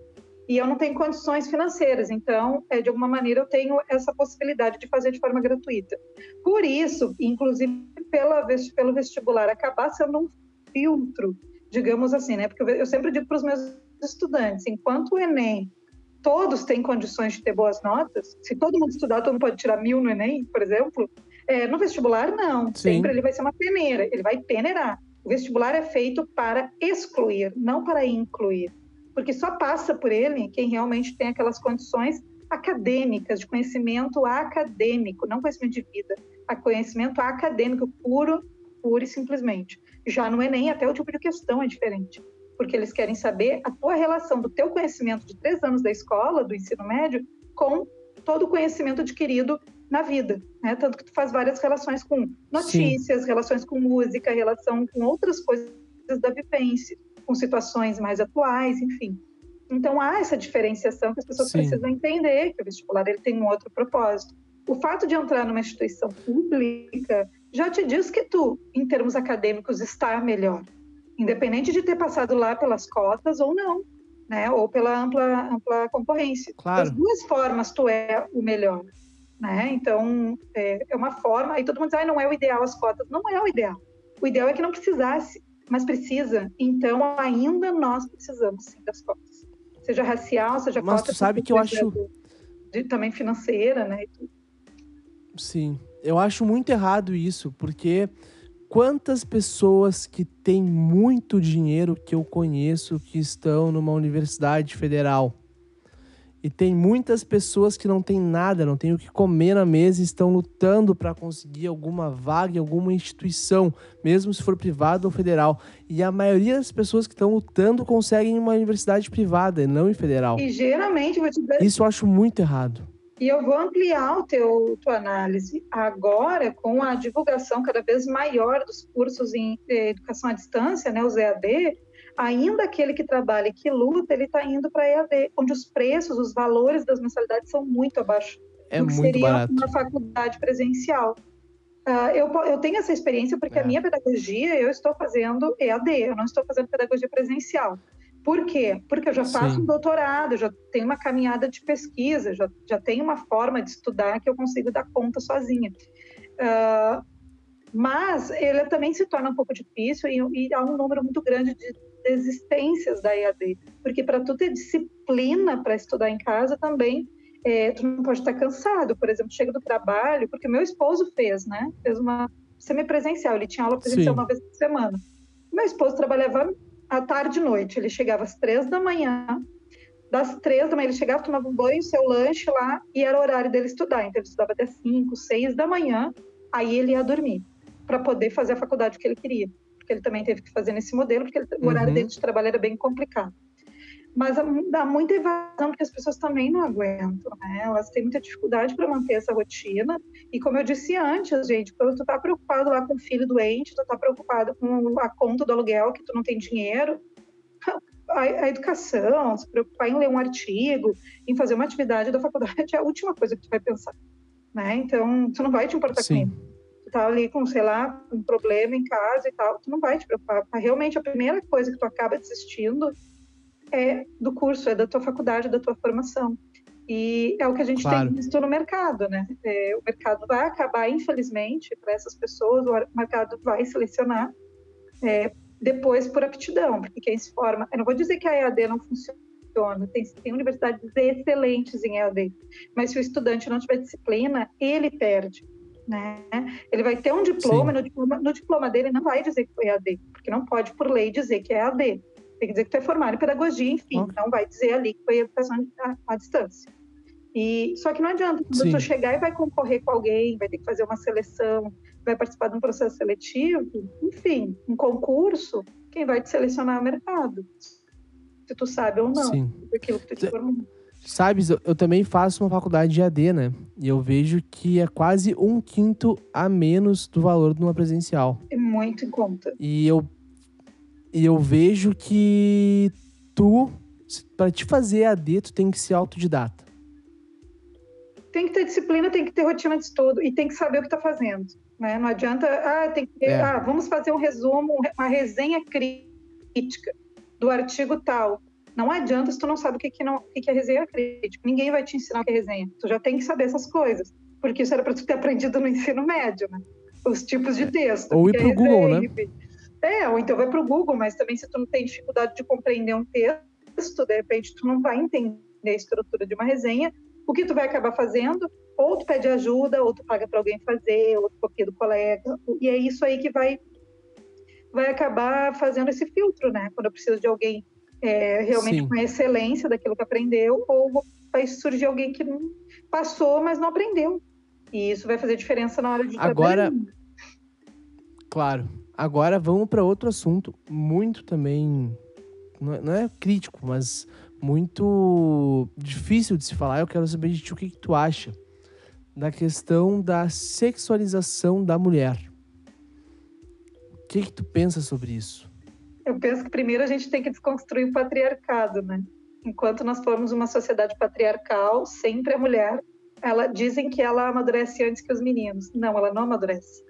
S2: E eu não tenho condições financeiras, então, é, de alguma maneira, eu tenho essa possibilidade de fazer de forma gratuita. Por isso, inclusive pela, pelo vestibular acabar sendo um filtro, digamos assim, né? Porque eu sempre digo para os meus estudantes, enquanto o Enem todos têm condições de ter boas notas, se todo mundo estudar, todo mundo pode tirar mil no Enem, por exemplo, é, no vestibular, não. Sim. Sempre ele vai ser uma peneira, ele vai peneirar. O vestibular é feito para excluir, não para incluir porque só passa por ele quem realmente tem aquelas condições acadêmicas, de conhecimento acadêmico, não conhecimento de vida, a conhecimento acadêmico puro, puro e simplesmente. Já no Enem, até o tipo de questão é diferente, porque eles querem saber a tua relação do teu conhecimento de três anos da escola, do ensino médio, com todo o conhecimento adquirido na vida, né? Tanto que tu faz várias relações com notícias, Sim. relações com música, relação com outras coisas da vivência com situações mais atuais, enfim. Então há essa diferenciação que as pessoas Sim. precisam entender que o vestibular ele tem um outro propósito. O fato de entrar numa instituição pública já te diz que tu, em termos acadêmicos, está melhor, independente de ter passado lá pelas cotas ou não, né? Ou pela ampla, ampla concorrência.
S1: Claro.
S2: Das duas formas, tu é o melhor, né? Então é, é uma forma. Aí todo mundo diz, ah, não é o ideal as cotas. Não é o ideal. O ideal é que não precisasse mas precisa. Então, ainda nós precisamos sim das cotas. Seja racial, seja
S1: mas cota. Mas tu sabe que eu acho.
S2: De, também financeira, né?
S1: Sim. Eu acho muito errado isso, porque quantas pessoas que têm muito dinheiro que eu conheço que estão numa universidade federal e tem muitas pessoas que não têm nada, não têm o que comer na mesa e estão lutando para conseguir alguma vaga em alguma instituição, mesmo se for privada ou federal. E a maioria das pessoas que estão lutando conseguem em uma universidade privada e não em federal.
S2: E geralmente, vou te dizer...
S1: Isso eu acho muito errado.
S2: E eu vou ampliar o teu tua análise agora com a divulgação cada vez maior dos cursos em eh, educação à distância, né, os EAD, ainda aquele que trabalha e que luta, ele está indo para EAD, onde os preços, os valores das mensalidades são muito abaixo
S1: é
S2: do que
S1: muito
S2: seria
S1: barato.
S2: uma faculdade presencial. Uh, eu, eu, tenho essa experiência porque é. a minha pedagogia, eu estou fazendo EAD, eu não estou fazendo pedagogia presencial. Por quê? Porque eu já faço Sim. um doutorado, já tenho uma caminhada de pesquisa, já, já tenho uma forma de estudar que eu consigo dar conta sozinha. Uh, mas ele também se torna um pouco difícil e, e há um número muito grande de desistências da EAD, porque para tu ter disciplina para estudar em casa também, é, tu não pode estar cansado, por exemplo, chega do trabalho, porque meu esposo fez, né? Fez uma semipresencial, ele tinha aula presencial Sim. uma vez por semana. Meu esposo trabalhava à tarde e noite, ele chegava às três da manhã, das três da manhã ele chegava, tomava um banho, seu lanche lá, e era o horário dele estudar, então ele estudava até cinco, seis da manhã, aí ele ia dormir, para poder fazer a faculdade que ele queria porque ele também teve que fazer nesse modelo, porque ele, o horário uhum. dele de trabalho era bem complicado. Mas dá muita evasão, porque as pessoas também não aguentam, né? Elas têm muita dificuldade para manter essa rotina. E como eu disse antes, gente, quando tu tá preocupado lá com o filho doente, tu tá preocupado com a conta do aluguel, que tu não tem dinheiro, a, a, educação, se preocupar em ler um artigo, em fazer uma atividade da faculdade é a última coisa que tu vai pensar, né? Então, tu não vai te importar Sim. com isso tá ali com, sei lá, um problema em casa e tal, tu não vai te preocupar. Realmente, a primeira coisa que tu acaba desistindo é do curso, é da tua faculdade, da tua formação. E é o que a gente claro. tem visto no mercado, né? É, o mercado vai acabar, infelizmente, para essas pessoas, o mercado vai selecionar é, depois por aptidão, porque quem se forma. Eu não vou dizer que a EAD não funciona, tem, tem universidades excelentes em EAD, mas se o estudante não tiver disciplina, ele perde né? Ele vai ter um diploma, no diploma, no diploma dele não vai dizer que foi EAD, porque não pode, por lei, dizer que é EAD. Tem que dizer que tu é formado em pedagogia, enfim, oh. não vai dizer ali que foi educação à, à distância. E, só que não adianta, quando Sim. tu chegar e vai concorrer com alguém, vai ter que fazer uma seleção, vai participar de um processo seletivo, enfim, um concurso, quem vai te selecionar é o mercado. Se tu sabe ou não, Sim. aquilo que tu te formou.
S1: Sabes, eu, eu, também faço uma faculdade de AD, né? E eu vejo que é quase um quinto a menos do valor de uma presencial.
S2: É muito em conta.
S1: E eu, e eu vejo que tu, para te fazer AD, tu tem que ser autodidata.
S2: Tem que ter disciplina, tem que ter rotina de estudo e tem que saber o que está fazendo. Né? Não adianta, ah, tem que ter, é. ah, vamos fazer um resumo, uma resenha crítica do artigo tal Não adianta se tu não sabe o que, que, não, o que, que é resenha crítica. Ninguém vai te ensinar o que é resenha. Tu já tem que saber essas coisas. Porque isso era para tu ter aprendido no ensino médio, né? Os tipos de texto.
S1: Ou ir
S2: é
S1: pro Google, né?
S2: É, ou então vai pro Google, mas também se tu não tem dificuldade de compreender um texto, de repente tu não vai entender a estrutura de uma resenha. O que tu vai acabar fazendo? Ou tu pede ajuda, ou tu paga para alguém fazer, ou tu copia do colega. E é isso aí que vai vai acabar fazendo esse filtro, né? Quando eu preciso de alguém é, realmente
S1: Sim.
S2: com a excelência daquilo que aprendeu, ou vai surgir alguém que não passou, mas não aprendeu. E isso vai fazer diferença na hora de
S1: Agora-
S2: trabalhar.
S1: Claro. Agora vamos para outro assunto muito também. Não é, não é crítico, mas muito difícil de se falar. Eu quero saber de ti o que, que tu acha da questão da sexualização da mulher. O que, que tu pensa sobre isso?
S2: Eu penso que primeiro a gente tem que desconstruir o patriarcado, né? Enquanto nós formos uma sociedade patriarcal, sempre a mulher, ela dizem que ela amadurece antes que os meninos. Não, ela não amadurece.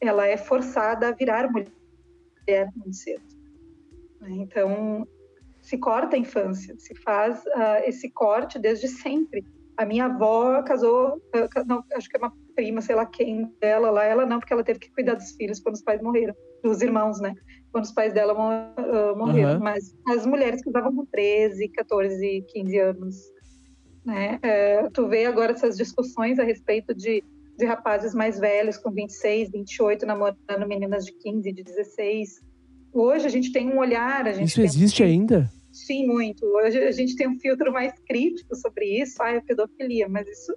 S2: Ela é forçada a virar mulher muito cedo. né? Então, se corta a infância, se faz ah, esse corte desde sempre. A minha avó casou, ah, não, acho que é uma prima, sei lá quem dela lá, ela não, porque ela teve que cuidar dos filhos quando os pais morreram, dos irmãos, né? Quando os pais dela mo- morreram.
S1: Aham.
S2: Mas as mulheres casavam com 13, 14, 15 anos. Né? É, tu vê agora essas discussões a respeito de, de rapazes mais velhos, com 26, 28, namorando meninas de 15, de 16. Hoje a gente tem um olhar, a gente
S1: Isso
S2: tem um
S1: existe ainda?
S2: Sim, muito. Hoje a gente tem um filtro mais crítico sobre isso, ah, é pedofilia, mas isso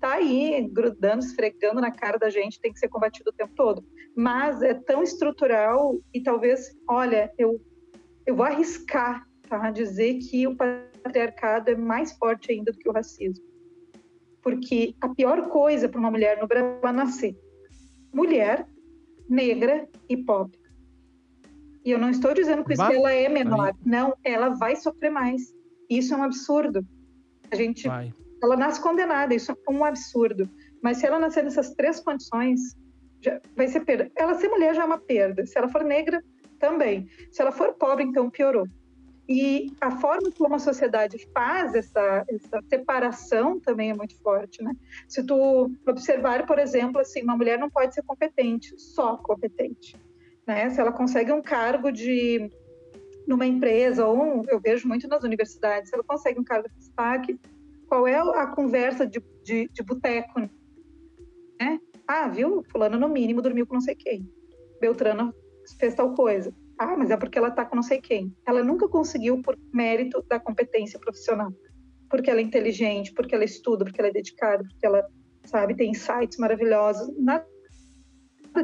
S2: tá aí, grudando, esfregando na cara da gente, tem que ser combatido o tempo todo. Mas é tão estrutural e talvez, olha, eu, eu vou arriscar, tá? Dizer que o patriarcado é mais forte ainda do que o racismo. Porque a pior coisa para uma mulher no Brasil é nascer mulher, negra e pobre. E eu não estou dizendo com isso que ela é menor. Não, ela vai sofrer mais. Isso é um absurdo. A gente,
S1: Vai.
S2: Ela nasce condenada, isso é um absurdo. Mas se ela nascer nessas três condições, vai ser perda. Ela ser mulher já é uma perda. Se ela for negra, também. Se ela for pobre, então piorou. E a forma como a sociedade faz essa, essa separação também é muito forte, né? Se tu observar, por exemplo, assim, uma mulher não pode ser competente, só competente, né? Se ela consegue um cargo de numa empresa ou um- eu vejo muito nas universidades, se ela consegue um cargo de destaque, qual é a conversa de, de, de boteco, né? Ah, viu? Fulano no mínimo dormiu com não sei quem. Beltrano fez tal coisa. Ah, mas é porque ela tá com não sei quem. Ela nunca conseguiu por mérito da competência profissional. Porque ela é inteligente, porque ela estuda, porque ela é dedicada, porque ela, sabe, tem insights maravilhosos. Nada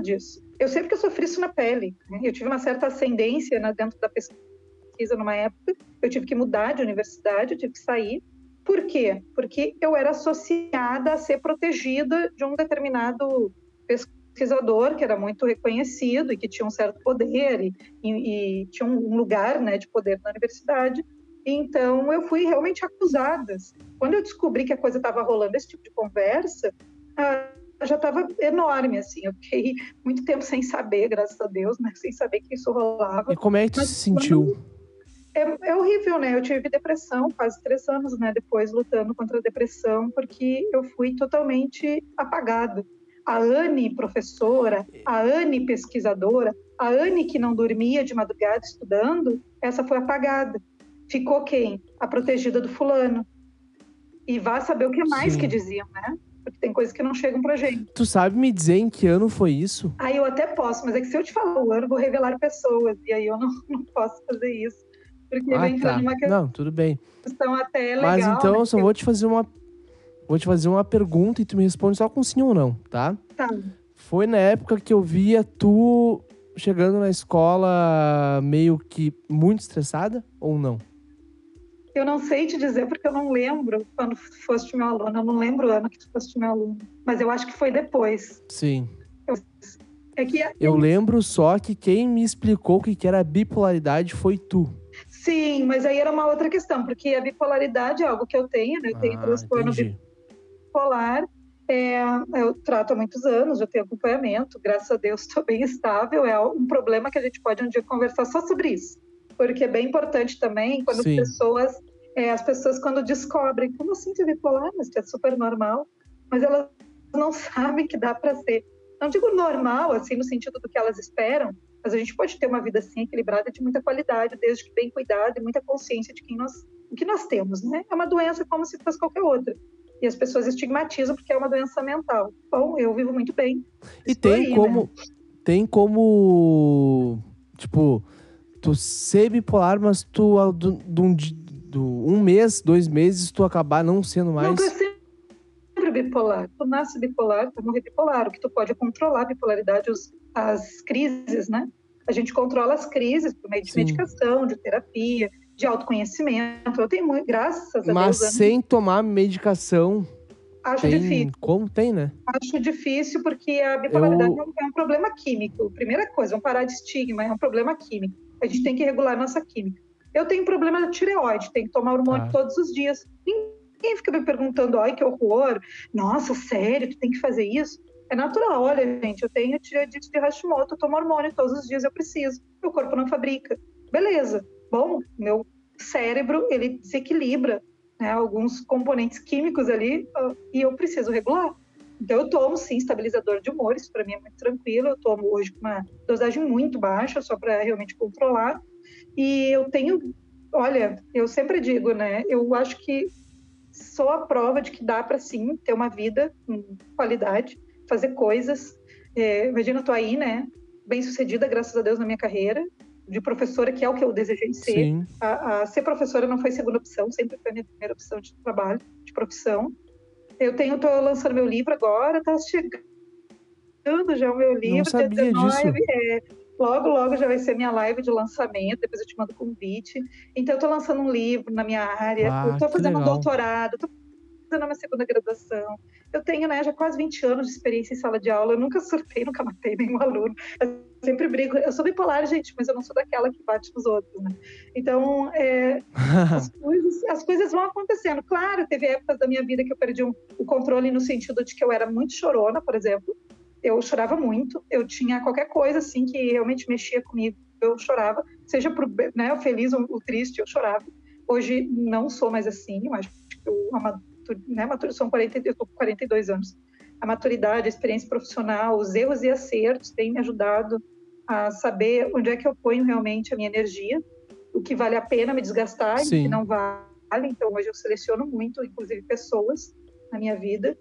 S2: disso. Eu sei porque eu sofri isso na pele. né? Eu tive uma certa ascendência né, dentro da pesquisa numa época. Eu tive que mudar de universidade, eu tive que sair. Por quê? Porque eu era associada a ser protegida de um determinado pesquisador que era muito reconhecido e que tinha um certo poder e, e, e tinha um lugar né, de poder na universidade. Então, eu fui realmente acusada. Quando eu descobri que a coisa estava rolando, esse tipo de conversa, ah, já estava enorme, assim. Eu fiquei muito tempo sem saber, graças a Deus, né? Sem saber que isso rolava.
S1: E como é que tu
S2: Mas
S1: se sentiu?
S2: É, é horrível, né? Eu tive depressão quase três anos, né? Depois lutando contra a depressão, porque eu fui totalmente apagada. A Anne, professora, a Anne, pesquisadora, a Anne que não dormia de madrugada estudando, essa foi apagada. Ficou quem? A protegida do fulano. E vá saber o que mais
S1: Sim.
S2: que diziam, né? Porque tem coisas que não chegam pra gente.
S1: Tu sabe me dizer em que ano foi isso?
S2: Aí eu até posso, mas é que se eu te falar o ano, eu vou revelar pessoas. E aí eu não, não posso fazer isso. Porque
S1: Ah,
S2: entrar
S1: tá. Não, tudo bem.
S2: até legal.
S1: Mas então
S2: né?
S1: eu só vou te fazer uma vou te fazer uma pergunta e tu me responde só com sim ou não, tá?
S2: Tá.
S1: Foi na época que eu via tu chegando na escola meio que muito estressada ou não?
S2: Eu não sei te dizer porque eu não lembro quando foste meu aluno. Eu não lembro o ano que tu foste meu aluno. Mas eu acho que foi depois.
S1: Sim.
S2: É que
S1: Eu lembro só que quem me explicou o que que era bipolaridade foi tu.
S2: Sim, mas aí era uma outra questão, porque a bipolaridade é algo que eu tenho, né? Eu tenho
S1: Ah,
S2: transtorno
S1: entendi.
S2: bipolar. É, eu trato há muitos anos, já tenho acompanhamento, graças a Deus estou bem estável. É um problema que a gente pode um dia conversar só sobre isso. porque é bem importante também quando
S1: Sim.
S2: as pessoas, é, as pessoas quando descobrem, como assim tu é bipolar, mas que é super normal, mas elas não sabem que dá para ser, não digo normal, assim, no sentido do que elas esperam, mas a gente pode ter uma vida assim equilibrada de muita qualidade, desde que bem cuidado e muita consciência de quem nós, o que nós temos, né? É uma doença como se fosse qualquer outra. E as pessoas estigmatizam porque é uma doença mental. Bom, eu vivo muito bem.
S1: E tem
S2: aí,
S1: como.
S2: né?
S1: Tem como. Tipo, tu ser bipolar, mas tu. Do, do, um do um mês, dois meses, tu acabar não sendo mais.
S2: Não, bipolar. Tu nasce bipolar, tu morre bipolar. O que tu pode é controlar a bipolaridade, os- as crises, né? A gente controla as crises por meio de
S1: Sim.
S2: medicação, de terapia, de autoconhecimento. Eu tenho muito, graças a
S1: mas
S2: Deus, anos-
S1: sem tomar medicação.
S2: acho
S1: Tem.
S2: difícil.
S1: Como tem, né?
S2: Acho difícil porque a bipolaridade
S1: Eu-
S2: é um- problema químico. Primeira coisa, vamos parar de estigma, é um problema químico. A gente tem que regular a nossa química. Eu tenho problema de tireoide, tenho que tomar hormônio
S1: Tá.
S2: todos os dias. Ninguém fica me perguntando, ai, que horror, nossa, sério, tu tem que fazer isso? É natural, olha, gente, eu tenho tireoidite de Hashimoto, eu tomo hormônio todos os dias, eu preciso. Meu corpo não fabrica. Beleza. Bom, meu cérebro, ele desequilibra né, alguns componentes químicos ali ah, e eu preciso regular. Então eu tomo sim estabilizador de humor, isso para mim é muito tranquilo. Eu tomo hoje com uma dosagem muito baixa, só para realmente controlar. E eu tenho, olha, eu sempre digo, né? Eu acho que sou a prova de que dá para sim ter uma vida com qualidade, fazer coisas. É, imagina, eu tô aí, né? Bem sucedida, graças a Deus, na minha carreira de professora, que é o que eu desejei ser a, a ser professora não foi segunda opção, sempre foi a minha primeira opção de trabalho, de profissão. Eu tenho, tô lançando meu livro agora, tá chegando já o meu livro. dia
S1: sabia
S2: 19,
S1: disso.
S2: é, logo, logo já vai ser minha live de lançamento, depois eu te mando convite. Então eu tô lançando um livro na minha área,
S1: Ah,
S2: eu tô fazendo um doutorado, tô fazendo a minha segunda graduação. Eu tenho, né, já quase 20 anos de experiência em sala de aula, eu nunca surtei, nunca matei nenhum aluno. Eu sempre brigo, eu sou bipolar, gente, mas eu não sou daquela que bate nos outros, né? Então, é, as coisas, as coisas vão acontecendo. Claro, teve épocas da minha vida que eu perdi um- o controle no sentido de que eu era muito chorona, por exemplo. Eu chorava muito. Eu tinha qualquer coisa assim que realmente mexia comigo, eu chorava. Seja pro, né, o feliz ou o triste, eu chorava. Hoje não sou mais assim. Eu acho que eu, a matu- né, matu- são 40, eu tô com 42 anos. A maturidade, a experiência profissional, os erros e acertos têm me ajudado a saber onde é que eu ponho realmente a minha energia o que vale a pena me desgastar e o
S1: Sim.
S2: que não vale. Então hoje eu seleciono muito, inclusive pessoas na minha vida.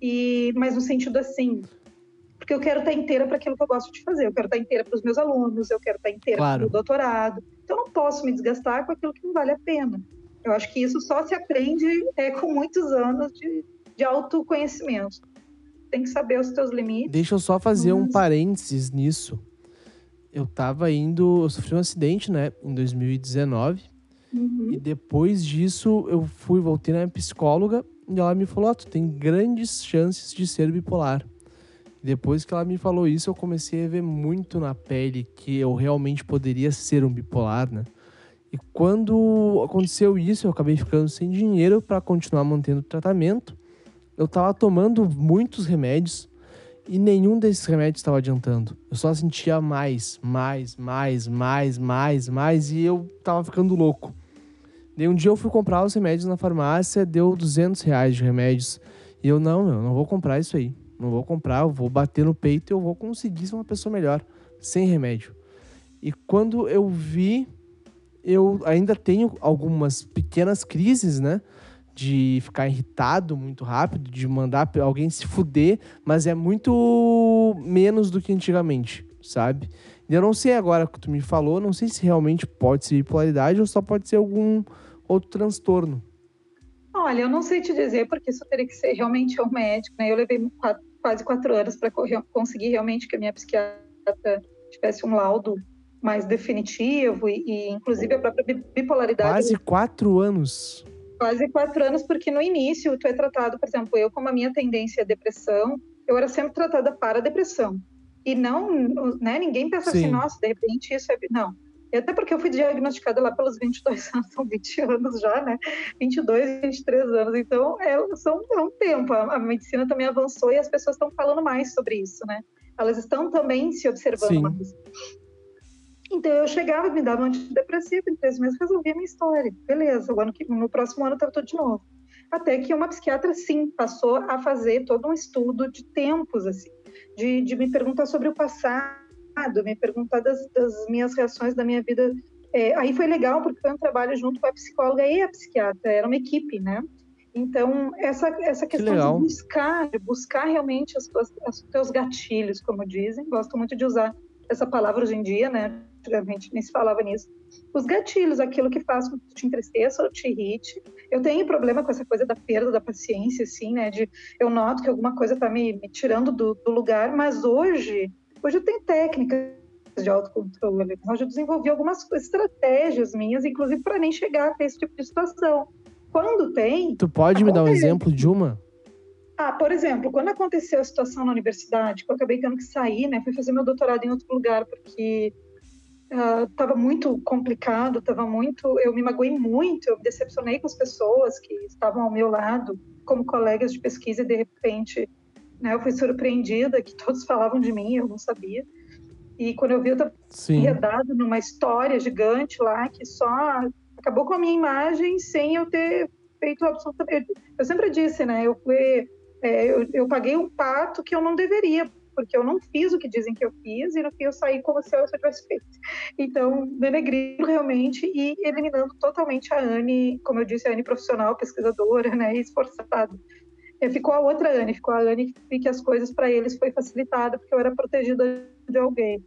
S2: E mas no sentido assim, porque eu quero estar inteira para aquilo que eu gosto de fazer. Eu quero estar inteira para os meus alunos, eu quero estar inteira
S1: Claro.
S2: para o doutorado. Então eu não posso me desgastar com aquilo que não vale a pena. Eu acho que isso só se aprende é, com muitos anos de, de autoconhecimento. Tem que saber os teus limites.
S1: Deixa eu só fazer um
S2: Mas-
S1: parênteses nisso. Eu tava indo. Eu sofri um acidente, né? Em 2019.
S2: Uhum.
S1: E depois disso, eu fui, voltei na psicóloga e ela me falou: ó, tu tem grandes chances de ser bipolar. Depois que ela me falou isso, eu comecei a ver muito na pele que eu realmente poderia ser um bipolar, né? E quando aconteceu isso, eu acabei ficando sem dinheiro para continuar mantendo o tratamento. Eu tava tomando muitos remédios e nenhum desses remédios estava adiantando. Eu só sentia mais, mais, mais, mais, mais, mais e eu tava ficando louco. Daí um dia eu fui comprar os remédios na farmácia, deu 200 reais de remédios. E eu, não, meu, não vou comprar isso aí. Não vou comprar, eu vou bater no peito e eu vou conseguir ser uma pessoa melhor, sem remédio. E quando eu vi, eu ainda tenho algumas pequenas crises, né? De ficar irritado muito rápido, de mandar alguém se fuder, mas é muito menos do que antigamente, sabe? E eu não sei agora que tu me falou, não sei se realmente pode ser bipolaridade ou só pode ser algum outro transtorno.
S2: Olha, eu não sei te dizer, porque isso teria que ser realmente um médico, né? Eu levei quase quatro anos para conseguir realmente que a minha psiquiatra tivesse um laudo mais definitivo e, e, inclusive, a própria bi- bipolaridade.
S1: Quase quatro anos.
S2: Quase quatro anos, porque no início tu é tratado, por exemplo, eu, como a minha tendência é depressão, eu era sempre tratada para depressão. E não, né? Ninguém pensa
S1: Sim.
S2: assim, nossa, de repente isso é. Não. E até porque eu fui diagnosticada lá pelos 22 anos, são 20 anos já, né? 22, 23 anos. Então, é, são, é um tempo. A, a medicina também avançou e as pessoas estão falando mais sobre isso, né? Elas estão também se observando
S1: Sim.
S2: mais. Então eu chegava, me dava um antidepressivo, em três meses resolvia a minha história. Beleza, o ano que, no próximo ano estava tudo de novo. Até que uma psiquiatra, sim, passou a fazer todo um estudo de tempos, assim, de, de me perguntar sobre o passado, me perguntar das, das minhas reações da minha vida. É, aí foi legal, porque foi um trabalho junto com a psicóloga e a psiquiatra, era uma equipe, né? Então, essa, essa questão
S1: legal.
S2: de buscar, de buscar realmente as tuas, os teus gatilhos, como dizem, gosto muito de usar essa palavra hoje em dia, né? Antigamente nem se falava nisso. Os gatilhos, aquilo que faz com que te entristeça ou te irrite. Eu tenho problema com essa coisa da perda da paciência, assim, né? De eu noto que alguma coisa tá me, me tirando do, do lugar, mas hoje, hoje eu tenho técnicas de autocontrole. Hoje eu desenvolvi algumas estratégias minhas, inclusive para nem chegar a ter esse tipo de situação. Quando tem,
S1: Tu pode me dar um
S2: Acontece.
S1: exemplo de uma?
S2: ah, por exemplo, quando aconteceu a situação na universidade, que eu acabei tendo que sair, né, fui fazer meu doutorado em outro lugar porque estava muito complicado, estava muito, eu me magoei muito, eu me decepcionei com as pessoas que estavam ao meu lado, como colegas de pesquisa, e de repente, né, eu fui surpreendida que todos falavam de mim, eu não sabia. E quando eu vi, eu estava enredado numa história gigante lá que só acabou com a minha imagem sem eu ter feito absolutamente. Eu sempre disse, né? Eu fui, é, eu, eu paguei um pato que eu não deveria, porque eu não fiz o que dizem que eu fiz e no fim eu saí como se eu tivesse feito. Então, denegrindo realmente e eliminando totalmente a Anne, como eu disse, a Anne profissional, pesquisadora, né? Esforçada. É, ficou a outra Anne, ficou a Anne que, as coisas para eles foi facilitada porque eu era protegida de alguém.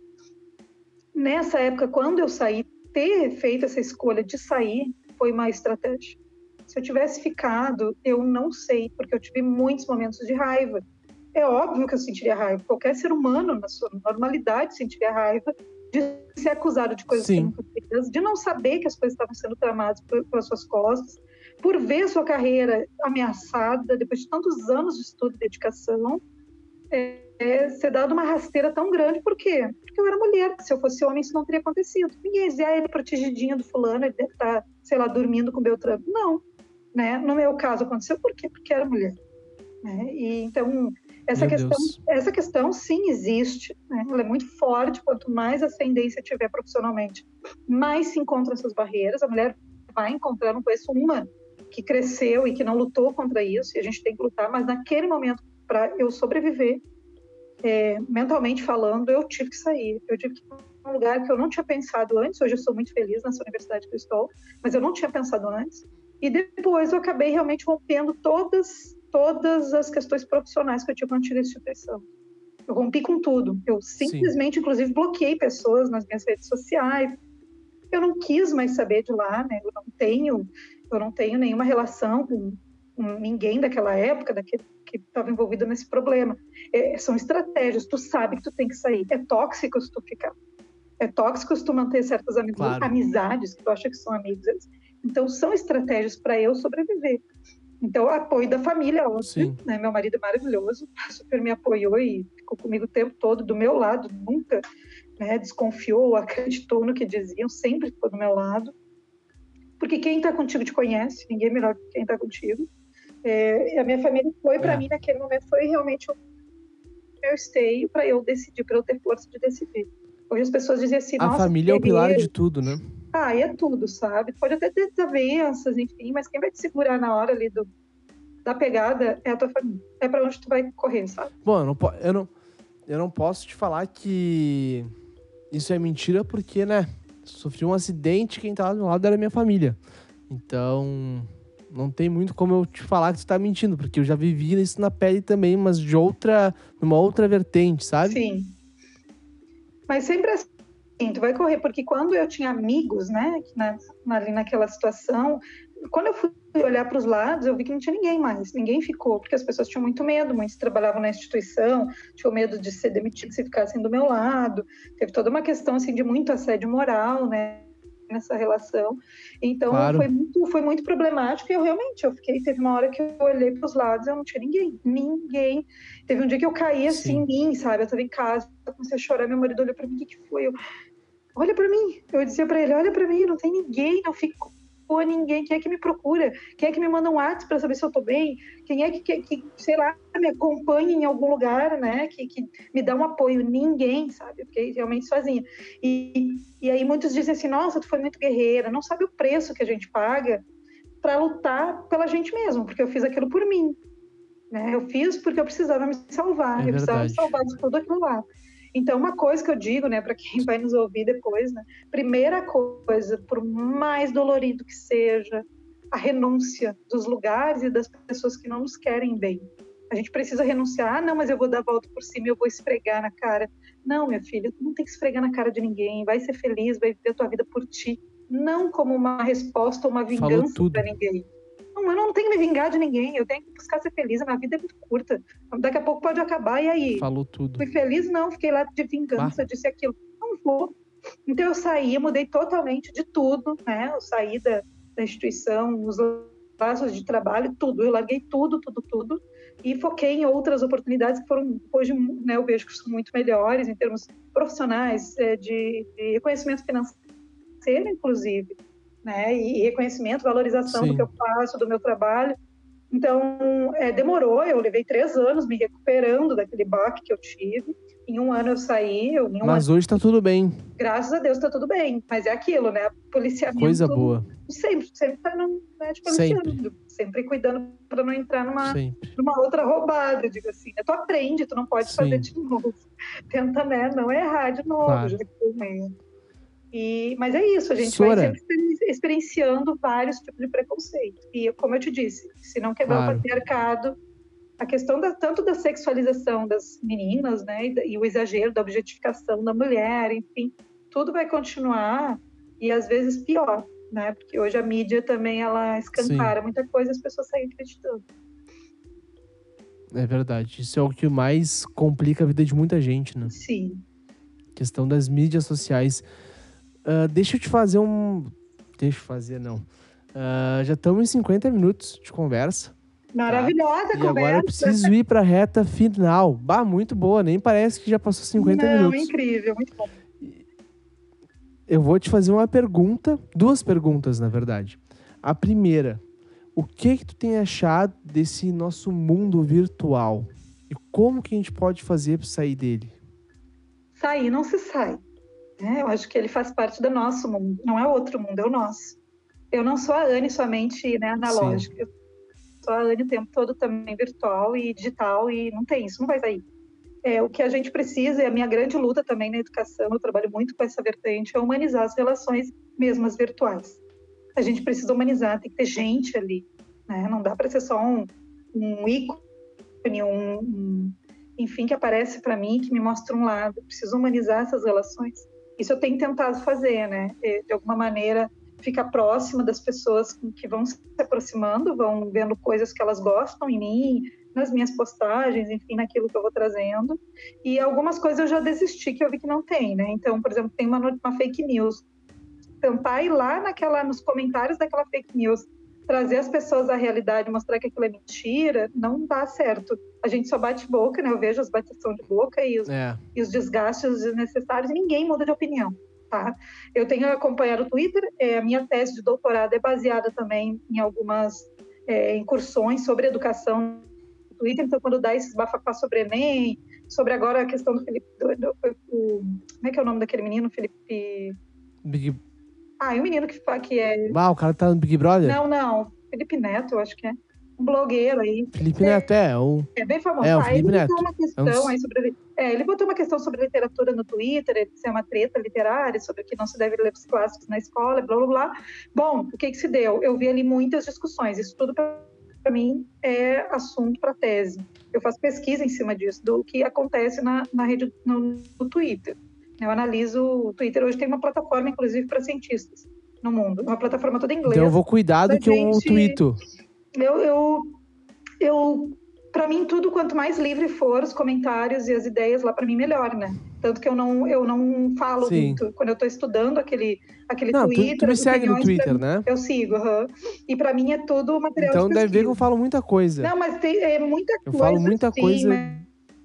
S2: Nessa época, quando eu saí, ter feito essa escolha de sair foi uma estratégia. Se eu tivesse ficado, eu não sei, porque eu tive muitos momentos de raiva. É óbvio que eu sentiria raiva. Qualquer ser humano, na sua normalidade, sentiria raiva de ser acusado de coisas
S1: Sim.
S2: que não fez, de não saber que as coisas estavam sendo tramadas pelas suas costas, por ver sua carreira ameaçada depois de tantos anos de estudo e dedicação, é, é, ser dado uma rasteira tão grande. Por quê? Porque eu era mulher. Se eu fosse homem, isso não teria acontecido. Ninguém ia dizer, ah, ele é protegidinho do fulano, ele deve estar, sei lá, dormindo com o Beltrano. Não. Né? No meu caso, aconteceu por quê? Porque era mulher. Né? E, então, essa
S1: Meu
S2: questão,
S1: Deus.
S2: essa questão, sim, existe. Né? Ela é muito forte. Quanto mais ascendência tiver profissionalmente, mais se encontram essas barreiras. A mulher vai encontrar, não conheço uma que cresceu e que não lutou contra isso, e a gente tem que lutar, mas naquele momento, para eu sobreviver, é, mentalmente falando, eu tive que sair. Eu tive que ir para um lugar que eu não tinha pensado antes. Hoje eu sou muito feliz nessa universidade que eu estou, mas eu não tinha pensado antes. E depois eu acabei realmente rompendo todas, todas as questões profissionais que eu tinha com a antiga instituição. Eu rompi com tudo. Eu simplesmente, inclusive, bloqueei pessoas nas minhas redes sociais. Eu não quis mais saber de lá, né? Eu não tenho, eu não tenho nenhuma relação com, com ninguém daquela época, daquele que estava envolvido nesse problema. É, são estratégias. Tu sabe que tu tem que sair. É tóxico se tu ficar. É tóxico se tu manter certas ami-
S1: Claro.
S2: amizades que tu acha que são amigos. Então são estratégias para eu sobreviver. Então, apoio da família, óbvio. Né? Meu marido é maravilhoso, super me apoiou e ficou comigo o tempo todo do meu lado, nunca né, desconfiou ou acreditou no que diziam, sempre ficou do meu lado. Porque quem está contigo te conhece, ninguém é melhor que quem está contigo. É, e a minha família foi, para
S1: É.
S2: mim, naquele momento, foi realmente o meu esteio para eu decidir, para eu ter força de decidir. Hoje as pessoas dizem assim,
S1: A família é o pilar de tudo, né?
S2: Ah, é tudo, sabe? Pode até ter desavenças, enfim, mas quem vai te segurar na hora ali do, da pegada é a tua família. É para onde tu vai correr, sabe?
S1: Bom, eu não, eu, não, eu não posso te falar que isso é mentira, porque, né? Sofri um acidente, quem tava do meu lado era minha família. Então, não tem muito como eu te falar que tu tá mentindo, porque eu já vivi isso na pele também, mas de outra, numa outra vertente, sabe?
S2: Sim. Mas sempre assim, tu vai correr, porque quando eu tinha amigos, né, na- ali naquela situação, quando eu fui olhar para os lados, eu vi que não tinha ninguém mais, ninguém ficou, porque as pessoas tinham muito medo, muitos trabalhavam na instituição, tinham medo de ser demitido se ficassem do meu lado, teve toda uma questão assim de muito assédio moral, né, nessa relação. Então
S1: Claro.
S2: foi muito foi muito problemático e eu realmente eu fiquei teve uma hora que eu olhei para os lados e eu não tinha ninguém, ninguém. Teve um dia que eu caí assim
S1: Sim.
S2: em mim, sabe? Eu tava em casa, eu comecei a chorar, meu marido olhou para mim, o que que foi? Eu, olha para mim. Eu dizia para ele, olha para mim, não tem ninguém, não fico boa ninguém. Quem é que me procura? Quem é que me manda um WhatsApp para saber se eu tô bem? Quem é que, que, que, sei lá, me acompanha em algum lugar, né? Que, que me dá um apoio? Ninguém, sabe? Eu fiquei realmente sozinha. E, e aí muitos dizem assim: nossa, tu foi muito guerreira. Não sabe o preço que a gente paga para lutar pela gente mesmo, porque eu fiz aquilo por mim. Né? Eu fiz porque eu precisava me salvar,
S1: É
S2: eu precisava me salvar de tudo aquilo lá. Então, uma coisa que eu digo, né, para quem vai nos ouvir depois, né, primeira coisa, por mais dolorido que seja, a renúncia dos lugares e das pessoas que não nos querem bem. A gente precisa renunciar, ah, não, mas eu vou dar a volta por cima e eu vou esfregar na cara. Não, minha filha, tu não tem que esfregar na cara de ninguém, vai ser feliz, vai viver a tua vida por ti, não como uma resposta ou uma vingança para ninguém. Não, eu não tenho que me vingar de ninguém, eu tenho que buscar ser feliz, a minha vida é muito curta. Daqui a pouco pode acabar, e aí?
S1: Falou tudo.
S2: Fui feliz? Não, fiquei lá de vingança, disse aquilo. Não vou. Então eu saí, eu mudei totalmente de tudo, né? Eu saí da, da instituição, os laços de trabalho, tudo. Eu larguei tudo, tudo, tudo. E foquei em outras oportunidades que foram, hoje, né, eu vejo que são muito melhores em termos profissionais, é, de, de reconhecimento financeiro, inclusive, né? E reconhecimento, valorização
S1: Sim.
S2: do que eu faço, do meu trabalho. Então, é, demorou, eu levei três anos me recuperando daquele baque que eu tive. Em um ano eu saí, eu,
S1: Mas hoje tá tudo bem.
S2: ano, graças a Deus tá tudo bem. Mas é aquilo, né? Policiamento.
S1: Coisa boa.
S2: Sempre, sempre tá no, né,
S1: Sempre.
S2: Sempre. cuidando para não entrar numa,
S1: Sempre.
S2: numa outra roubada, digo assim. Tu aprende, tu não pode
S1: Sim.
S2: fazer de novo. Tenta, né? Não errar de novo.
S1: Claro.
S2: já que tu erra. E, mas é isso, a gente
S1: Sora.
S2: vai sempre exper- experienciando vários tipos de preconceito. E como eu te disse, se não quebrar
S1: Claro.
S2: o patriarcado, a questão da, tanto da sexualização das meninas, né, e, o exagero da objetificação da mulher, enfim, tudo vai continuar e às vezes pior, né? Porque hoje a mídia também ela escancara muita coisa, e as pessoas saem acreditando.
S1: É verdade. Isso é o que mais complica a vida de muita gente, né?
S2: Sim.
S1: Questão das mídias sociais. Ah, deixa eu te fazer um. Deixa eu fazer, não. Ah, já estamos em 50 minutos de conversa.
S2: Maravilhosa a
S1: E agora
S2: conversa.
S1: eu preciso ir pra reta final. Bah, muito boa. Nem parece que já passou 50
S2: Não,
S1: minutos.
S2: incrível, muito bom.
S1: Eu vou te fazer uma pergunta, duas perguntas, na verdade. A primeira, o que que tu tem achado desse nosso mundo virtual? E como que a gente pode fazer para sair dele?
S2: Sair não se sai. Né? Eu acho que ele faz parte do nosso mundo. Não é outro mundo, é o nosso. Eu não sou a Anne somente né, analógica. Eu sou a Anne o tempo todo também virtual e digital e não tem isso, não vai sair. É, o que a gente precisa, e a minha grande luta também na educação, eu trabalho muito com essa vertente, é humanizar as relações, mesmo as virtuais. A gente precisa humanizar, tem que ter gente ali. Né? Não dá para ser só um, um ícone, um, um enfim, que aparece para mim, que me mostra um lado. Eu preciso humanizar essas relações. Isso eu tenho tentado fazer, né? De alguma maneira, ficar próxima das pessoas que vão se aproximando, vão vendo coisas que elas gostam em mim, nas minhas postagens, enfim, naquilo que eu vou trazendo. E algumas coisas eu já desisti, que eu vi que não tem, né? Então, por exemplo, tem uma, uma fake news. Tentar ir lá naquela, nos comentários daquela fake news, trazer as pessoas à realidade, mostrar que aquilo é mentira, não dá certo. A gente só bate boca, né? Eu vejo as bateção de boca e os
S1: É,
S2: e os desgastes desnecessários, e ninguém muda de opinião, tá? Eu tenho acompanhado o Twitter, é, a minha tese de doutorado é baseada também em algumas é, incursões sobre educação no Twitter, então quando dá esses bafafá sobre Enem, sobre agora a questão do Felipe, do, do- o- como é que é o nome daquele menino, Felipe...
S1: Big...
S2: Ah, e o menino que, que é...
S1: Ah, o cara tá no Big Brother?
S2: Não, não, Felipe Neto, eu acho que é, um blogueiro aí,
S1: Felipe Neto é, um...
S2: é bem famoso.
S1: É, o
S2: Ah,
S1: Felipe
S2: ele
S1: Neto.
S2: botou uma questão
S1: É um-
S2: aí sobre. É, ele botou uma questão sobre literatura no Twitter, ele ser uma treta literária, sobre que não se deve ler os clássicos na escola, blá blá blá. Bom, o que, que se deu? Eu vi ali muitas discussões. Isso tudo para mim é assunto para tese. Eu faço pesquisa em cima disso, do que acontece na, na rede no, no Twitter. Eu analiso o Twitter hoje tem uma plataforma, inclusive, para cientistas no mundo, uma plataforma toda em inglês
S1: Então eu vou cuidar do que eu
S2: gente-
S1: tuito.
S2: Eu, eu, eu para mim tudo quanto mais livre for os comentários e as ideias lá para mim melhor, né? Tanto que eu não eu não falo
S1: Sim.
S2: muito quando eu estou estudando aquele aquele
S1: Não, tu,
S2: Twitter.
S1: tu me
S2: as
S1: segue no Twitter,
S2: mim-
S1: né?
S2: Eu sigo, aham. e para mim é tudo material
S1: Então
S2: de
S1: deve ver que
S2: pesquisa.
S1: eu falo muita coisa.
S2: Não, mas tem é muita
S1: Eu
S2: coisa.
S1: falo muita
S2: sim,
S1: coisa-